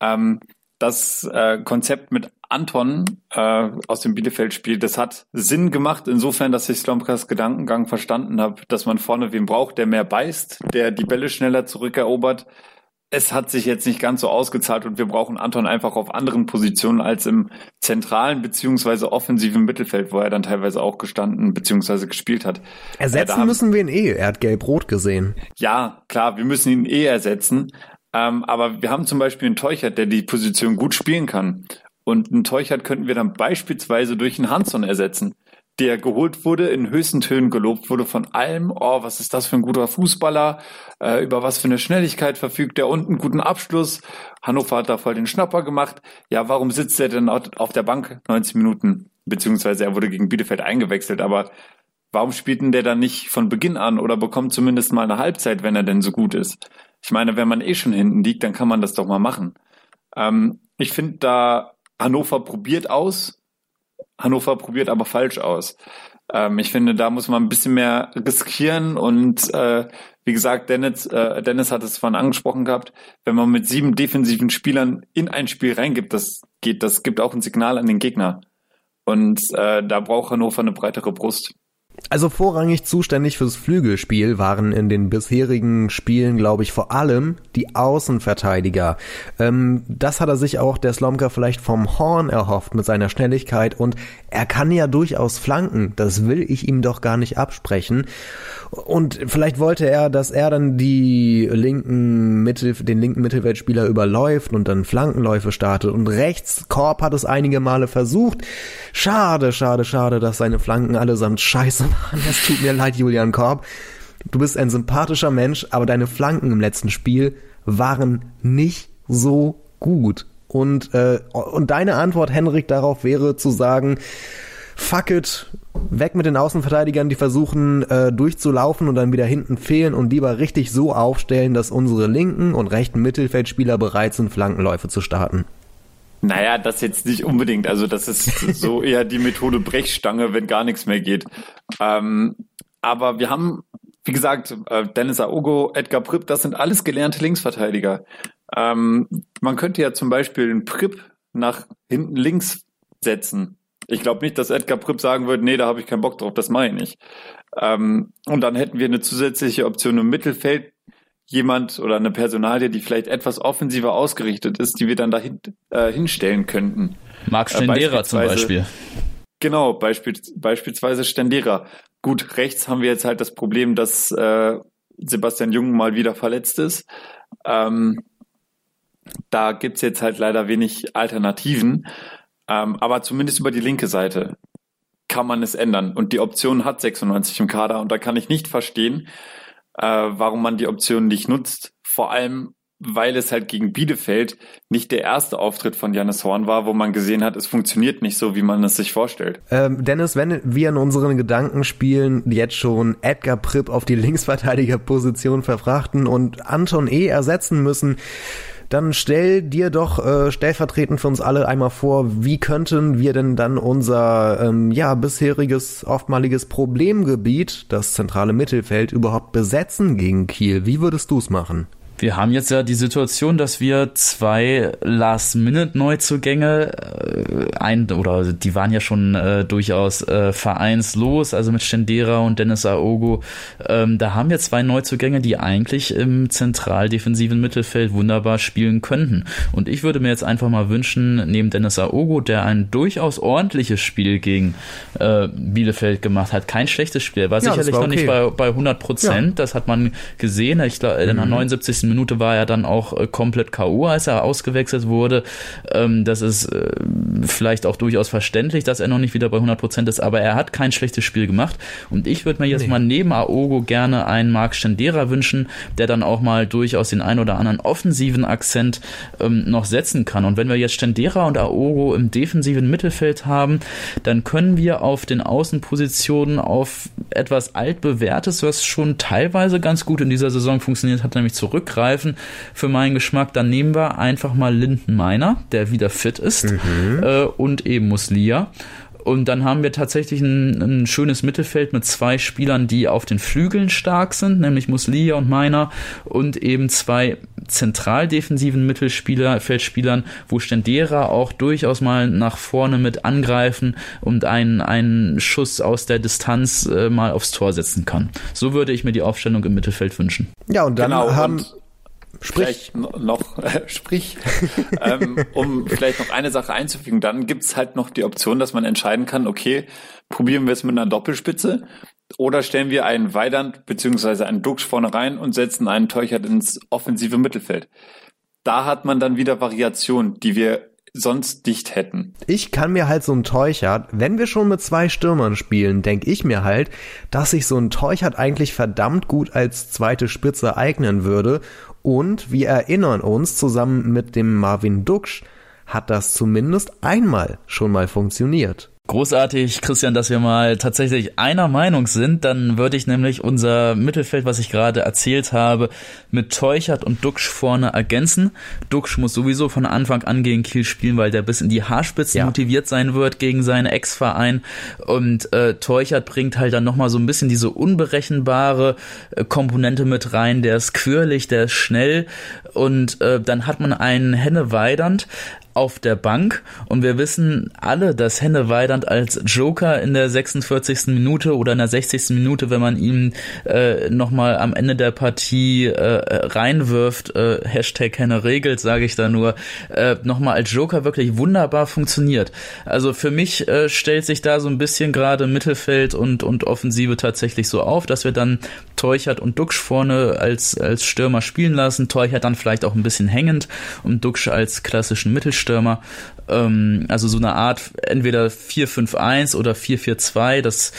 Ähm, das äh, Konzept mit Anton äh, aus dem Bielefeld-Spiel, das hat Sinn gemacht, insofern, dass ich Slomkas Gedankengang verstanden habe, dass man vorne wen braucht, der mehr beißt, der die Bälle schneller zurückerobert. Es hat sich jetzt nicht ganz so ausgezahlt und wir brauchen Anton einfach auf anderen Positionen als im zentralen beziehungsweise offensiven Mittelfeld, wo er dann teilweise auch gestanden beziehungsweise gespielt hat. Ersetzen äh, müssen wir ihn eh. Er hat gelb-rot gesehen. Ja, klar, wir müssen ihn eh ersetzen. Ähm, aber wir haben zum Beispiel einen Teuchert, der die Position gut spielen kann. Und einen Teuchert könnten wir dann beispielsweise durch einen Hansson ersetzen, der geholt wurde, in höchsten Tönen gelobt wurde von allem. Oh, was ist das für ein guter Fußballer? Äh, über was für eine Schnelligkeit verfügt der und einen guten Abschluss? Hannover hat da voll den Schnapper gemacht. Ja, warum sitzt er denn auf der Bank 90 Minuten? Beziehungsweise er wurde gegen Bielefeld eingewechselt, aber warum spielt denn der dann nicht von Beginn an oder bekommt zumindest mal eine Halbzeit, wenn er denn so gut ist? Ich meine, wenn man eh schon hinten liegt, dann kann man das doch mal machen. Ähm, ich finde da Hannover probiert aus, Hannover probiert aber falsch aus. Ähm, ich finde, da muss man ein bisschen mehr riskieren und äh, wie gesagt, Dennis, äh, Dennis hat es vorhin angesprochen gehabt, wenn man mit sieben defensiven Spielern in ein Spiel reingibt, das geht, das gibt auch ein Signal an den Gegner. Und äh, da braucht Hannover eine breitere Brust. Also vorrangig zuständig fürs Flügelspiel waren in den bisherigen Spielen, glaube ich, vor allem die Außenverteidiger. Ähm, das hat er sich auch der Slomka vielleicht vom Horn erhofft mit seiner Schnelligkeit und er kann ja durchaus flanken. Das will ich ihm doch gar nicht absprechen. Und vielleicht wollte er, dass er dann die linken Mittel, den linken Mittelfeldspieler überläuft und dann Flankenläufe startet. Und rechts, Korb hat es einige Male versucht. Schade, schade, schade, dass seine Flanken allesamt scheiße waren. Es tut mir leid, Julian Korb. Du bist ein sympathischer Mensch, aber deine Flanken im letzten Spiel waren nicht so gut. Und, äh, und deine Antwort, Henrik, darauf wäre zu sagen, fuck it, weg mit den Außenverteidigern, die versuchen äh, durchzulaufen und dann wieder hinten fehlen und lieber richtig so aufstellen, dass unsere linken und rechten Mittelfeldspieler bereit sind, Flankenläufe zu starten. Naja, das jetzt nicht unbedingt. Also das ist so *laughs* eher die Methode Brechstange, wenn gar nichts mehr geht. Ähm, aber wir haben, wie gesagt, äh, Dennis Aogo, Edgar Pripp, das sind alles gelernte Linksverteidiger. Ähm, man könnte ja zum Beispiel den Pripp nach hinten links setzen ich glaube nicht, dass Edgar Pripp sagen würde, nee, da habe ich keinen Bock drauf, das mache ich nicht. Ähm, und dann hätten wir eine zusätzliche Option im Mittelfeld, jemand oder eine Personalie, die vielleicht etwas offensiver ausgerichtet ist, die wir dann dahin äh, hinstellen könnten. Marc äh, Stendera äh, zum Beispiel. Genau, beispiel, beispielsweise Stendera. Gut, rechts haben wir jetzt halt das Problem, dass äh, Sebastian Jung mal wieder verletzt ist. Ähm, da gibt's jetzt halt leider wenig Alternativen. Ähm, aber zumindest über die linke Seite kann man es ändern. Und die Option hat 96 im Kader und da kann ich nicht verstehen, äh, warum man die Option nicht nutzt. Vor allem, weil es halt gegen Bielefeld nicht der erste Auftritt von Janis Horn war, wo man gesehen hat, es funktioniert nicht so, wie man es sich vorstellt. Ähm, Dennis, wenn wir in unseren Gedanken spielen, jetzt schon Edgar Pripp auf die Linksverteidigerposition verfrachten und Anton E. ersetzen müssen, dann stell dir doch äh, stellvertretend für uns alle einmal vor, wie könnten wir denn dann unser ähm, ja bisheriges oftmaliges Problemgebiet, das zentrale Mittelfeld, überhaupt besetzen gegen Kiel? Wie würdest du es machen? Wir haben jetzt ja die Situation, dass wir zwei Last-Minute-Neuzugänge äh, ein oder die waren ja schon äh, durchaus äh, vereinslos, also mit Stendera und Dennis Aogo. Ähm, da haben wir zwei Neuzugänge, die eigentlich im zentral-defensiven Mittelfeld wunderbar spielen könnten. Und ich würde mir jetzt einfach mal wünschen, neben Dennis Aogo, der ein durchaus ordentliches Spiel gegen äh, Bielefeld gemacht hat, kein schlechtes Spiel, war ja, sicherlich war okay. noch nicht bei, bei 100 Prozent, ja. das hat man gesehen. Ich glaube, in der 79. Mhm. Minute war er dann auch äh, komplett K.O., als er ausgewechselt wurde. Ähm, das ist äh, vielleicht auch durchaus verständlich, dass er noch nicht wieder bei 100 Prozent ist, aber er hat kein schlechtes Spiel gemacht. Und ich würde mir jetzt nee. mal neben Aogo gerne einen Marc Stendera wünschen, der dann auch mal durchaus den ein oder anderen offensiven Akzent ähm, noch setzen kann. Und wenn wir jetzt Stendera und Aogo im defensiven Mittelfeld haben, dann können wir auf den Außenpositionen auf etwas altbewährtes, was schon teilweise ganz gut in dieser Saison funktioniert hat, nämlich zurückgreifen greifen für meinen Geschmack, dann nehmen wir einfach mal Linden Meiner, der wieder fit ist, mhm. äh, und eben Muslia. Und dann haben wir tatsächlich ein, ein schönes Mittelfeld mit zwei Spielern, die auf den Flügeln stark sind, nämlich Muslia und Meiner und eben zwei zentral defensiven Mittelspieler, Feldspielern, wo Stendera auch durchaus mal nach vorne mit angreifen und einen, einen Schuss aus der Distanz äh, mal aufs Tor setzen kann. So würde ich mir die Aufstellung im Mittelfeld wünschen. Ja, und dann genau, haben und Sprich. Vielleicht noch, *laughs* äh, sprich, *laughs* ähm, um vielleicht noch eine Sache einzufügen, dann gibt's halt noch die Option, dass man entscheiden kann, okay, probieren wir es mit einer Doppelspitze oder stellen wir einen Weidand beziehungsweise einen Dux vorne rein und setzen einen Teuchert ins offensive Mittelfeld. Da hat man dann wieder Variationen, die wir sonst dicht hätten. Ich kann mir halt so ein Teuchert, wenn wir schon mit zwei Stürmern spielen, denke ich mir halt, dass sich so ein Teuchert eigentlich verdammt gut als zweite Spitze eignen würde und wir erinnern uns, zusammen mit dem Marvin Duksch hat das zumindest einmal schon mal funktioniert. Großartig, Christian, dass wir mal tatsächlich einer Meinung sind. Dann würde ich nämlich unser Mittelfeld, was ich gerade erzählt habe, mit Teuchert und Duxch vorne ergänzen. Duxch muss sowieso von Anfang an gegen Kiel spielen, weil der bis in die Haarspitzen ja. motiviert sein wird gegen seinen Ex-Verein. Und äh, Teuchert bringt halt dann nochmal so ein bisschen diese unberechenbare äh, Komponente mit rein. Der ist quirlig, der ist schnell. Und äh, dann hat man einen Henne Weidand, auf der Bank und wir wissen alle, dass Henne Weidand als Joker in der 46. Minute oder in der 60. Minute, wenn man ihn äh, nochmal am Ende der Partie äh, reinwirft, äh, Hashtag Henne regelt, sage ich da nur, äh, nochmal als Joker wirklich wunderbar funktioniert. Also für mich äh, stellt sich da so ein bisschen gerade Mittelfeld und, und Offensive tatsächlich so auf, dass wir dann Teuchert und Duxch vorne als, als Stürmer spielen lassen, Teuchert dann vielleicht auch ein bisschen hängend und Duxch als klassischen Mittelstürmer Mittelstürmer. Ähm, also so eine Art entweder 4-5-1 oder 4-4-2. Das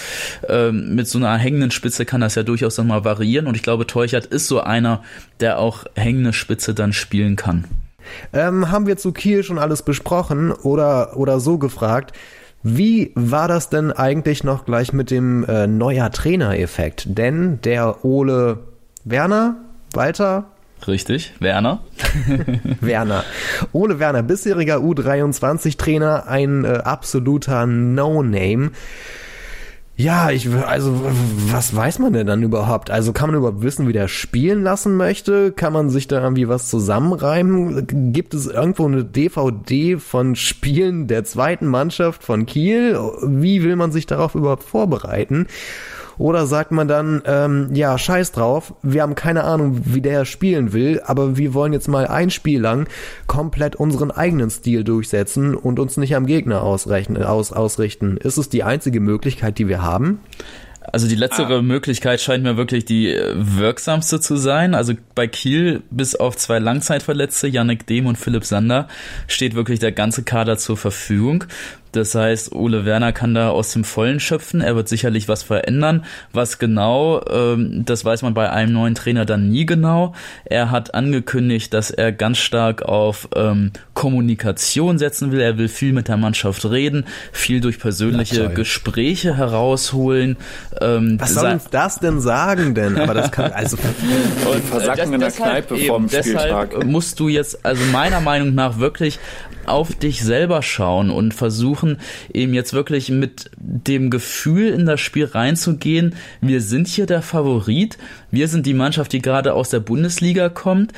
ähm, mit so einer hängenden Spitze kann das ja durchaus noch mal variieren. Und ich glaube, Teuchert ist so einer, der auch hängende Spitze dann spielen kann. Ähm, haben wir zu Kiel schon alles besprochen oder, oder so gefragt? Wie war das denn eigentlich noch gleich mit dem äh, neuer Trainer-Effekt? Denn der Ole Werner, Walter, Richtig, Werner. *laughs* Werner. Ole Werner, bisheriger U23-Trainer, ein äh, absoluter No-Name. Ja, ich, also, was weiß man denn dann überhaupt? Also, kann man überhaupt wissen, wie der spielen lassen möchte? Kann man sich da irgendwie was zusammenreimen? Gibt es irgendwo eine DVD von Spielen der zweiten Mannschaft von Kiel? Wie will man sich darauf überhaupt vorbereiten? Oder sagt man dann, ähm, ja, scheiß drauf, wir haben keine Ahnung, wie der spielen will, aber wir wollen jetzt mal ein Spiel lang komplett unseren eigenen Stil durchsetzen und uns nicht am Gegner ausrechnen, aus, ausrichten. Ist es die einzige Möglichkeit, die wir haben? Also die letztere ah. Möglichkeit scheint mir wirklich die äh, wirksamste zu sein. Also bei Kiel bis auf zwei Langzeitverletzte, Yannick Dehm und Philipp Sander, steht wirklich der ganze Kader zur Verfügung. Das heißt, Ole Werner kann da aus dem Vollen schöpfen. Er wird sicherlich was verändern. Was genau, ähm, das weiß man bei einem neuen Trainer dann nie genau. Er hat angekündigt, dass er ganz stark auf ähm, Kommunikation setzen will. Er will viel mit der Mannschaft reden, viel durch persönliche Gespräche herausholen. Ähm, was soll uns das denn sagen denn? Aber das kann also *laughs* und versacken das, in der Kneipe eben, vorm Spieltag. Deshalb musst du jetzt also meiner Meinung nach wirklich auf dich selber schauen und versuchen eben jetzt wirklich mit dem Gefühl in das Spiel reinzugehen, wir sind hier der Favorit, wir sind die Mannschaft, die gerade aus der Bundesliga kommt.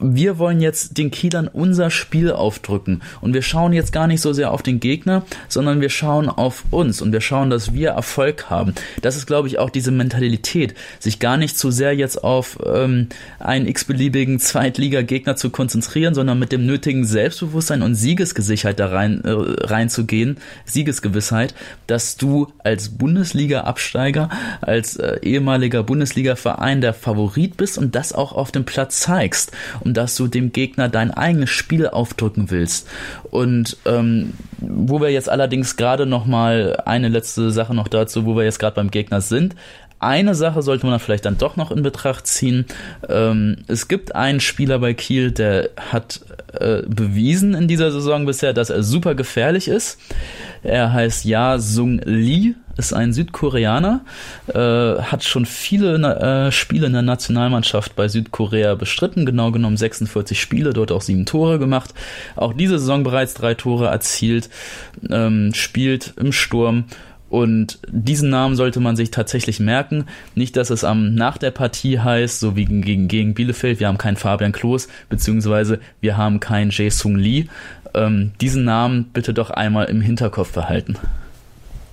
Wir wollen jetzt den Kielern unser Spiel aufdrücken. Und wir schauen jetzt gar nicht so sehr auf den Gegner, sondern wir schauen auf uns und wir schauen, dass wir Erfolg haben. Das ist, glaube ich, auch diese Mentalität, sich gar nicht zu sehr jetzt auf ähm, einen x-beliebigen Zweitliga-Gegner zu konzentrieren, sondern mit dem nötigen Selbstbewusstsein und Siegesgesicherheit da rein, äh, reinzugehen, Siegesgewissheit, dass du als Bundesliga-Absteiger, als äh, ehemaliger Bundesliga-Verein der Favorit bist und das auch auf dem Platz zeigst und dass du dem Gegner dein eigenes Spiel aufdrücken willst. Und ähm, wo wir jetzt allerdings gerade noch mal eine letzte Sache noch dazu, wo wir jetzt gerade beim Gegner sind. Eine Sache sollte man vielleicht dann doch noch in Betracht ziehen. Ähm, es gibt einen Spieler bei Kiel, der hat äh, bewiesen in dieser Saison bisher, dass er super gefährlich ist. Er heißt Ja Sung Lee ist ein Südkoreaner, äh, hat schon viele äh, Spiele in der Nationalmannschaft bei Südkorea bestritten, genau genommen 46 Spiele, dort auch sieben Tore gemacht. Auch diese Saison bereits drei Tore erzielt, ähm, spielt im Sturm und diesen Namen sollte man sich tatsächlich merken. Nicht, dass es am nach der Partie heißt, so wie gegen, gegen Bielefeld, wir haben keinen Fabian Klos, beziehungsweise wir haben keinen Jae Sung Lee. Ähm, diesen Namen bitte doch einmal im Hinterkopf behalten.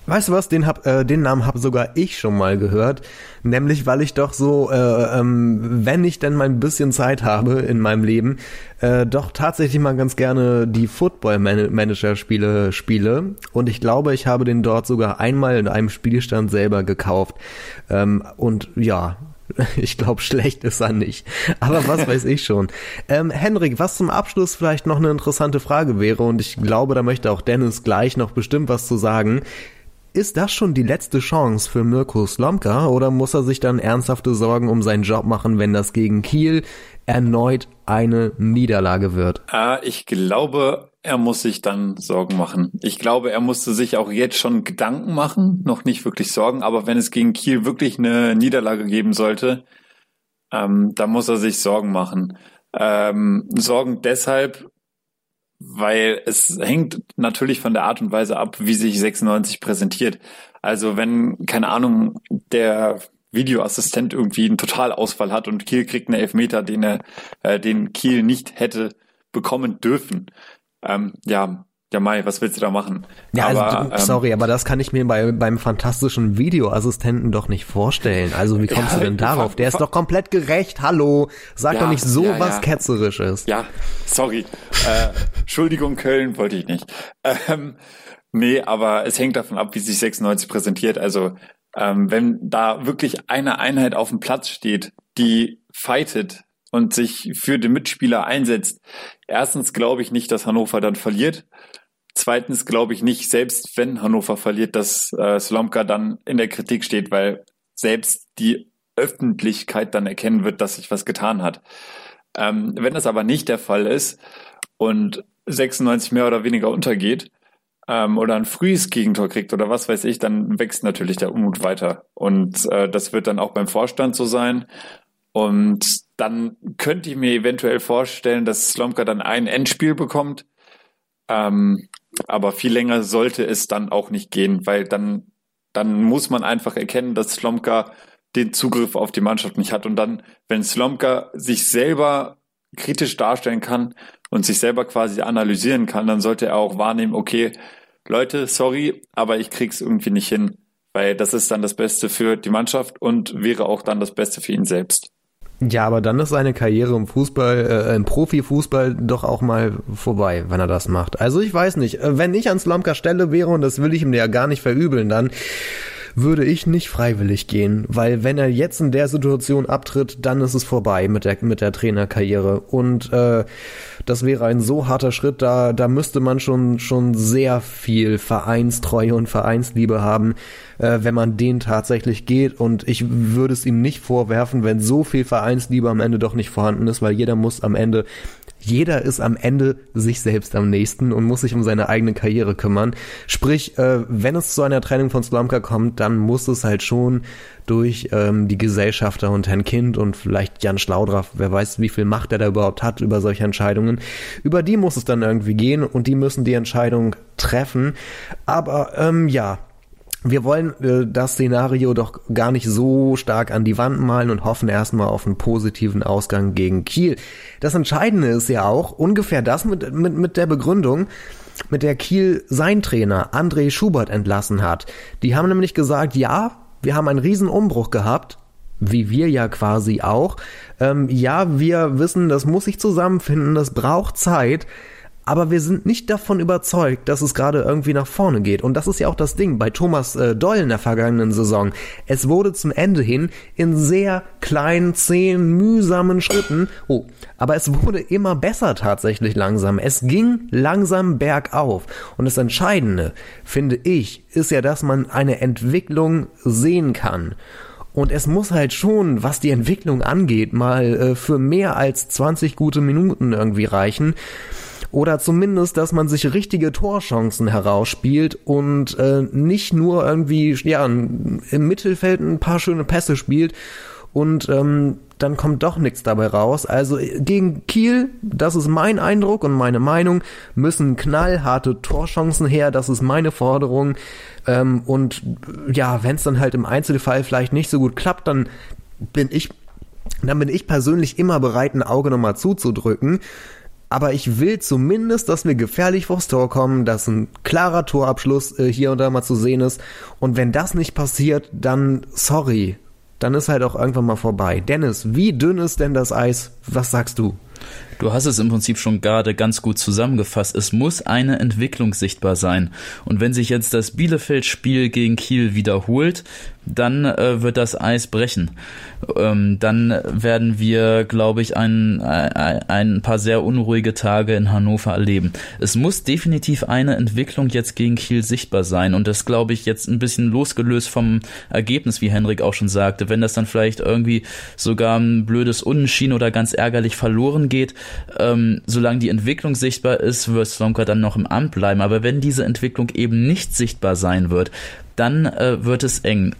Weißt du was, den, hab, äh, den Namen habe sogar ich schon mal gehört, nämlich weil ich doch so, äh, ähm, wenn ich denn mal ein bisschen Zeit habe in meinem Leben, äh, doch tatsächlich mal ganz gerne die Football-Manager-Spiele spiele und ich glaube, ich habe den dort sogar einmal in einem Spielstand selber gekauft ähm, und ja, *laughs* ich glaube, schlecht ist er nicht. Aber was weiß ich schon. *laughs* Ähm, Henrik, was zum Abschluss vielleicht noch eine interessante Frage wäre, und ich glaube, da möchte auch Dennis gleich noch bestimmt was zu sagen. Ist das schon die letzte Chance für Mirko Slomka oder muss er sich dann ernsthafte Sorgen um seinen Job machen, wenn das gegen Kiel erneut eine Niederlage wird? Äh, ich glaube, er muss sich dann Sorgen machen. Ich glaube, er musste sich auch jetzt schon Gedanken machen, noch nicht wirklich Sorgen, aber wenn es gegen Kiel wirklich eine Niederlage geben sollte, ähm, dann muss er sich Sorgen machen. Ähm, Sorgen deshalb, weil es hängt natürlich von der Art und Weise ab, wie sich 96 präsentiert. Also wenn, keine Ahnung, der Videoassistent irgendwie einen Totalausfall hat und Kiel kriegt einen Elfmeter, den er, äh, den Kiel nicht hätte bekommen dürfen. Ähm, ja, ja, Mai, was willst du da machen? Ja, aber, also, ähm, sorry, aber das kann ich mir bei, beim fantastischen Videoassistenten doch nicht vorstellen. Also wie kommst ja, du denn darauf? Der ist doch komplett gerecht. Hallo, sag ja, doch nicht so ja, was ketzerisches. Ja, sorry. äh, Entschuldigung, Köln wollte ich nicht. Ähm, nee, aber es hängt davon ab, wie sich 96 präsentiert. Also ähm, wenn da wirklich eine Einheit auf dem Platz steht, die fightet und sich für den Mitspieler einsetzt, erstens glaube ich nicht, dass Hannover dann verliert. Zweitens glaube ich nicht, selbst wenn Hannover verliert, dass äh, Slomka dann in der Kritik steht, weil selbst die Öffentlichkeit dann erkennen wird, dass sich was getan hat. Ähm, wenn das aber nicht der Fall ist und 96 mehr oder weniger untergeht ähm, oder ein frühes Gegentor kriegt oder was weiß ich, dann wächst natürlich der Unmut weiter. Und äh, das wird dann auch beim Vorstand so sein. Und dann könnte ich mir eventuell vorstellen, dass Slomka dann ein Endspiel bekommt. Ähm, aber viel länger sollte es dann auch nicht gehen, weil dann, dann muss man einfach erkennen, dass Slomka den Zugriff auf die Mannschaft nicht hat. Und dann, wenn Slomka sich selber kritisch darstellen kann und sich selber quasi analysieren kann, dann sollte er auch wahrnehmen, okay, Leute, sorry, aber ich krieg's irgendwie nicht hin. Weil das ist dann das Beste für die Mannschaft und wäre auch dann das Beste für ihn selbst. Ja, aber dann ist seine Karriere im Fußball, äh, im Profifußball doch auch mal vorbei, wenn er das macht. Also ich weiß nicht, äh, wenn ich an Slomka Stelle wäre, und das will ich ihm ja gar nicht verübeln, dann würde ich nicht freiwillig gehen, weil wenn er jetzt in der Situation abtritt, dann ist es vorbei mit der mit der Trainerkarriere. Und äh, das wäre ein so harter Schritt, da da müsste man schon schon sehr viel Vereinstreue und Vereinsliebe haben, äh, wenn man den tatsächlich geht. Und ich würde es ihm nicht vorwerfen, wenn so viel Vereinsliebe am Ende doch nicht vorhanden ist, weil jeder muss am Ende jeder ist am Ende sich selbst am nächsten und muss sich um seine eigene Karriere kümmern. Sprich, äh, wenn es zu einer Trennung von Slomka kommt, dann muss es halt schon durch ähm, die Gesellschafter und Herrn Kind und vielleicht Jan Schlaudraff, wer weiß, wie viel Macht er da überhaupt hat über solche Entscheidungen. Über die muss es dann irgendwie gehen und die müssen die Entscheidung treffen. Aber ähm, ja, wir wollen äh, das Szenario doch gar nicht so stark an die Wand malen und hoffen erstmal auf einen positiven Ausgang gegen Kiel. Das Entscheidende ist ja auch ungefähr das mit, mit, mit der Begründung, mit der Kiel sein Trainer André Schubert entlassen hat. Die haben nämlich gesagt, ja, wir haben einen riesen Umbruch gehabt, wie wir ja quasi auch. Ähm, ja, wir wissen, das muss sich zusammenfinden, das braucht Zeit aber wir sind nicht davon überzeugt, dass es gerade irgendwie nach vorne geht. Und das ist ja auch das Ding bei Thomas äh, Doyle in der vergangenen Saison. Es wurde zum Ende hin in sehr kleinen, zehn, mühsamen Schritten, oh, aber es wurde immer besser tatsächlich langsam. Es ging langsam bergauf. Und das Entscheidende, finde ich, ist ja, dass man eine Entwicklung sehen kann. Und es muss halt schon, was die Entwicklung angeht, mal äh, für mehr als 20 gute Minuten irgendwie reichen. Oder zumindest, dass man sich richtige Torchancen herausspielt und äh, nicht nur irgendwie ja, im Mittelfeld ein paar schöne Pässe spielt und ähm, dann kommt doch nichts dabei raus. Also gegen Kiel, das ist mein Eindruck und meine Meinung, müssen knallharte Torchancen her, das ist meine Forderung. Ähm, und ja, wenn es dann halt im Einzelfall vielleicht nicht so gut klappt, dann bin ich, dann bin ich persönlich immer bereit, ein Auge nochmal zuzudrücken. Aber ich will zumindest, dass wir gefährlich vors Tor kommen, dass ein klarer Torabschluss äh, hier und da mal zu sehen ist. Und wenn das nicht passiert, dann sorry, dann ist halt auch irgendwann mal vorbei. Dennis, wie dünn ist denn das Eis? Was sagst du? Du hast es im Prinzip schon gerade ganz gut zusammengefasst. Es muss eine Entwicklung sichtbar sein. Und wenn sich jetzt das Bielefeld-Spiel gegen Kiel wiederholt, dann äh, wird das Eis brechen. Ähm, dann werden wir, glaube ich, ein, ein, ein paar sehr unruhige Tage in Hannover erleben. Es muss definitiv eine Entwicklung jetzt gegen Kiel sichtbar sein und das, glaube ich, jetzt ein bisschen losgelöst vom Ergebnis, wie Henrik auch schon sagte. Wenn das dann vielleicht irgendwie sogar ein blödes Unentschieden oder ganz ärgerlich verloren geht, ähm, solange die Entwicklung sichtbar ist, wird Slomka dann noch im Amt bleiben. Aber wenn diese Entwicklung eben nicht sichtbar sein wird, dann äh, wird es eng.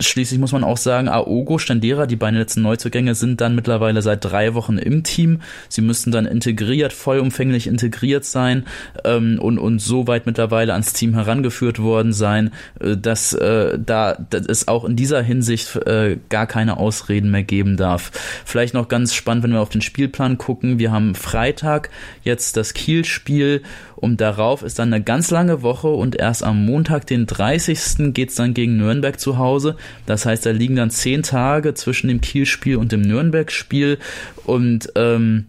Schließlich muss man auch sagen, Aogo, Stendera, die beiden letzten Neuzugänge sind dann mittlerweile seit drei Wochen im Team. Sie müssten dann integriert, vollumfänglich integriert sein ähm, und, und so weit mittlerweile ans Team herangeführt worden sein, äh, dass äh, da dass es auch in dieser Hinsicht äh, gar keine Ausreden mehr geben darf. Vielleicht noch ganz spannend, wenn wir auf den Spielplan gucken. Wir haben Freitag jetzt das Kiel-Spiel und darauf ist dann eine ganz lange Woche und erst am Montag, den 30. geht's dann gegen Nürnberg zu Hause. Das heißt, da liegen dann zehn Tage zwischen dem Kiel-Spiel und dem Nürnberg-Spiel und ähm,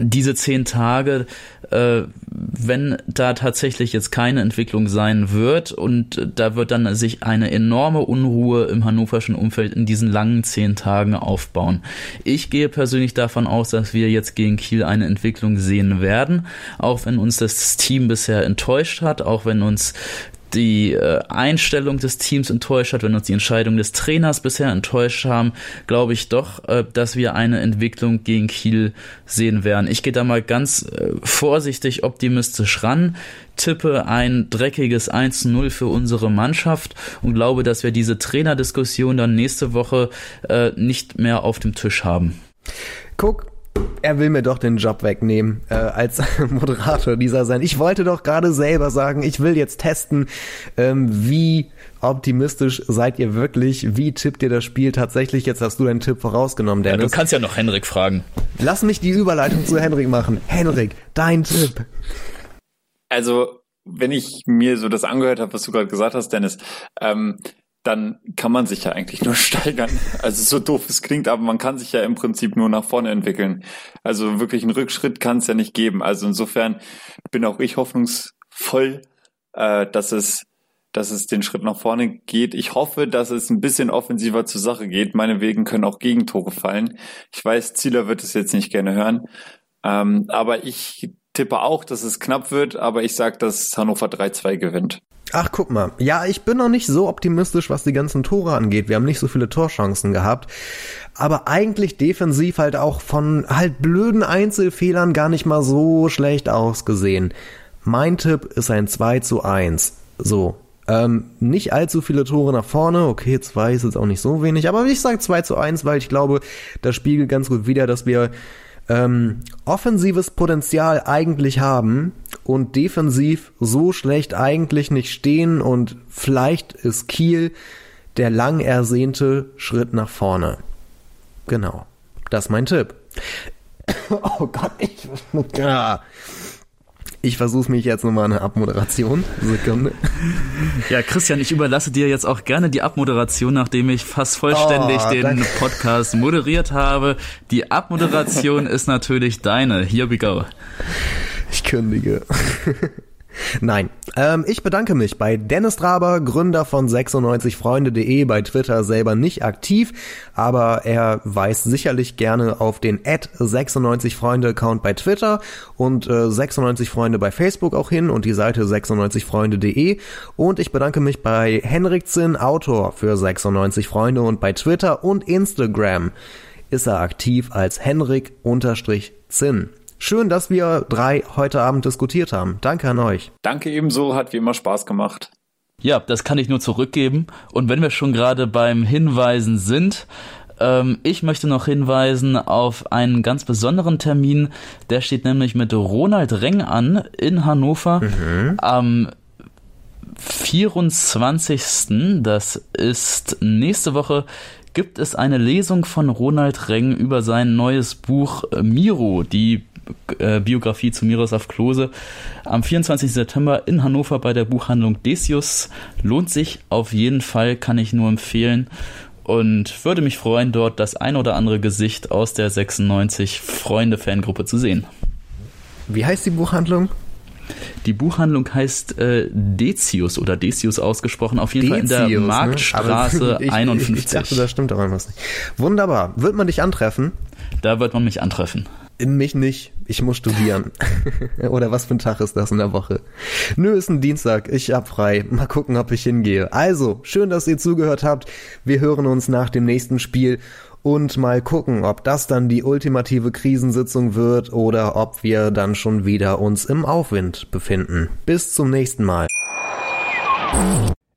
diese zehn Tage, äh, wenn da tatsächlich jetzt keine Entwicklung sein wird und da wird dann sich eine enorme Unruhe im hannoverschen Umfeld in diesen langen zehn Tagen aufbauen. Ich gehe persönlich davon aus, dass wir jetzt gegen Kiel eine Entwicklung sehen werden, auch wenn uns das Team bisher enttäuscht hat, auch wenn uns die äh, Einstellung des Teams enttäuscht hat, wenn uns die Entscheidung des Trainers bisher enttäuscht haben, glaube ich doch, äh, dass wir eine Entwicklung gegen Kiel sehen werden. Ich gehe da mal ganz äh, vorsichtig optimistisch ran, tippe ein dreckiges 1-0 für unsere Mannschaft und glaube, dass wir diese Trainerdiskussion dann nächste Woche äh, nicht mehr auf dem Tisch haben. Guck, er will mir doch den Job wegnehmen äh, als *laughs* Moderator dieser sein. Ich wollte doch gerade selber sagen, ich will jetzt testen, ähm, wie optimistisch seid ihr wirklich? Wie tippt ihr das Spiel tatsächlich? Jetzt hast du deinen Tipp vorausgenommen, Dennis. Ja, du kannst ja noch Henrik fragen. Lass mich die Überleitung zu Henrik machen. Henrik, dein Tipp. Also, wenn ich mir so das angehört habe, was du gerade gesagt hast, Dennis, ähm, dann kann man sich ja eigentlich nur *laughs* steigern. Also so doof es klingt, aber man kann sich ja im Prinzip nur nach vorne entwickeln. Also wirklich einen Rückschritt kann es ja nicht geben. Also insofern bin auch ich hoffnungsvoll, äh, dass es dass es den Schritt nach vorne geht. Ich hoffe, dass es ein bisschen offensiver zur Sache geht. Meine Wegen können auch Gegentore fallen. Ich weiß, Zieler wird es jetzt nicht gerne hören. Ähm, aber ich tippe auch, dass es knapp wird, aber ich sage, dass Hannover 3-2 gewinnt. Ach, guck mal. Ja, ich bin noch nicht so optimistisch, was die ganzen Tore angeht. Wir haben nicht so viele Torchancen gehabt. Aber eigentlich defensiv halt auch von halt blöden Einzelfehlern gar nicht mal so schlecht ausgesehen. Mein Tipp ist ein 2 zu 1. So. Ähm, nicht allzu viele Tore nach vorne. Okay, zwei ist jetzt auch nicht so wenig. Aber ich sage 2 zu 1, weil ich glaube, das spiegelt ganz gut wider, dass wir ähm, offensives Potenzial eigentlich haben und defensiv so schlecht eigentlich nicht stehen und vielleicht ist Kiel der lang ersehnte Schritt nach vorne. Genau. Das ist mein Tipp. *coughs* Oh Gott, ich. Ja. Ich versuche mich jetzt nochmal eine Abmoderation. Sekunde. Ja, Christian, ich überlasse dir jetzt auch gerne die Abmoderation, nachdem ich fast vollständig oh, den danke. Podcast moderiert habe. Die Abmoderation ist natürlich deine. Here we go. Ich kündige. Nein. Ähm, ich bedanke mich bei Dennis Traber, Gründer von 96freunde.de, bei Twitter selber nicht aktiv, aber er weist sicherlich gerne auf den 96freunde-Account bei Twitter und äh, 96freunde bei Facebook auch hin und die Seite 96freunde.de. Und ich bedanke mich bei Henrik Zinn, Autor für 96 Freunde und bei Twitter und Instagram ist er aktiv als Henrik-Zinn. Schön, dass wir drei heute Abend diskutiert haben. Danke an euch. Danke ebenso, hat wie immer Spaß gemacht. Ja, das kann ich nur zurückgeben. Und wenn wir schon gerade beim Hinweisen sind, ähm, ich möchte noch hinweisen auf einen ganz besonderen Termin. Der steht nämlich mit Ronald Reng an in Hannover mhm. am 24. Das ist nächste Woche gibt es eine Lesung von Ronald Reng über sein neues Buch Miro, die äh, Biografie zu Miroslav Klose am 24. September in Hannover bei der Buchhandlung Decius. Lohnt sich auf jeden Fall, kann ich nur empfehlen und würde mich freuen, dort das ein oder andere Gesicht aus der 96 Freunde Fangruppe zu sehen. Wie heißt die Buchhandlung? Die Buchhandlung heißt äh, Decius oder Decius ausgesprochen, auf jeden Decius, Fall in der ne? *laughs* Marktstraße ne? ich, 51. Ich dachte, das stimmt aber was nicht. Wunderbar. Wird man dich antreffen? Da wird man mich antreffen. Mich nicht. Ich muss studieren. *laughs* Oder was für ein Tag ist das in der Woche? Nö, ist ein Dienstag. Ich hab frei. Mal gucken, ob ich hingehe. Also, schön, dass ihr zugehört habt. Wir hören uns nach dem nächsten Spiel und mal gucken, ob das dann die ultimative Krisensitzung wird oder ob wir dann schon wieder uns im Aufwind befinden. Bis zum nächsten Mal.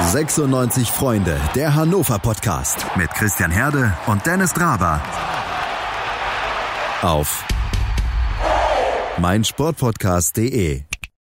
96 Freunde, der Hannover Podcast mit Christian Herde und Dennis Draber. Auf meinsportpodcast.de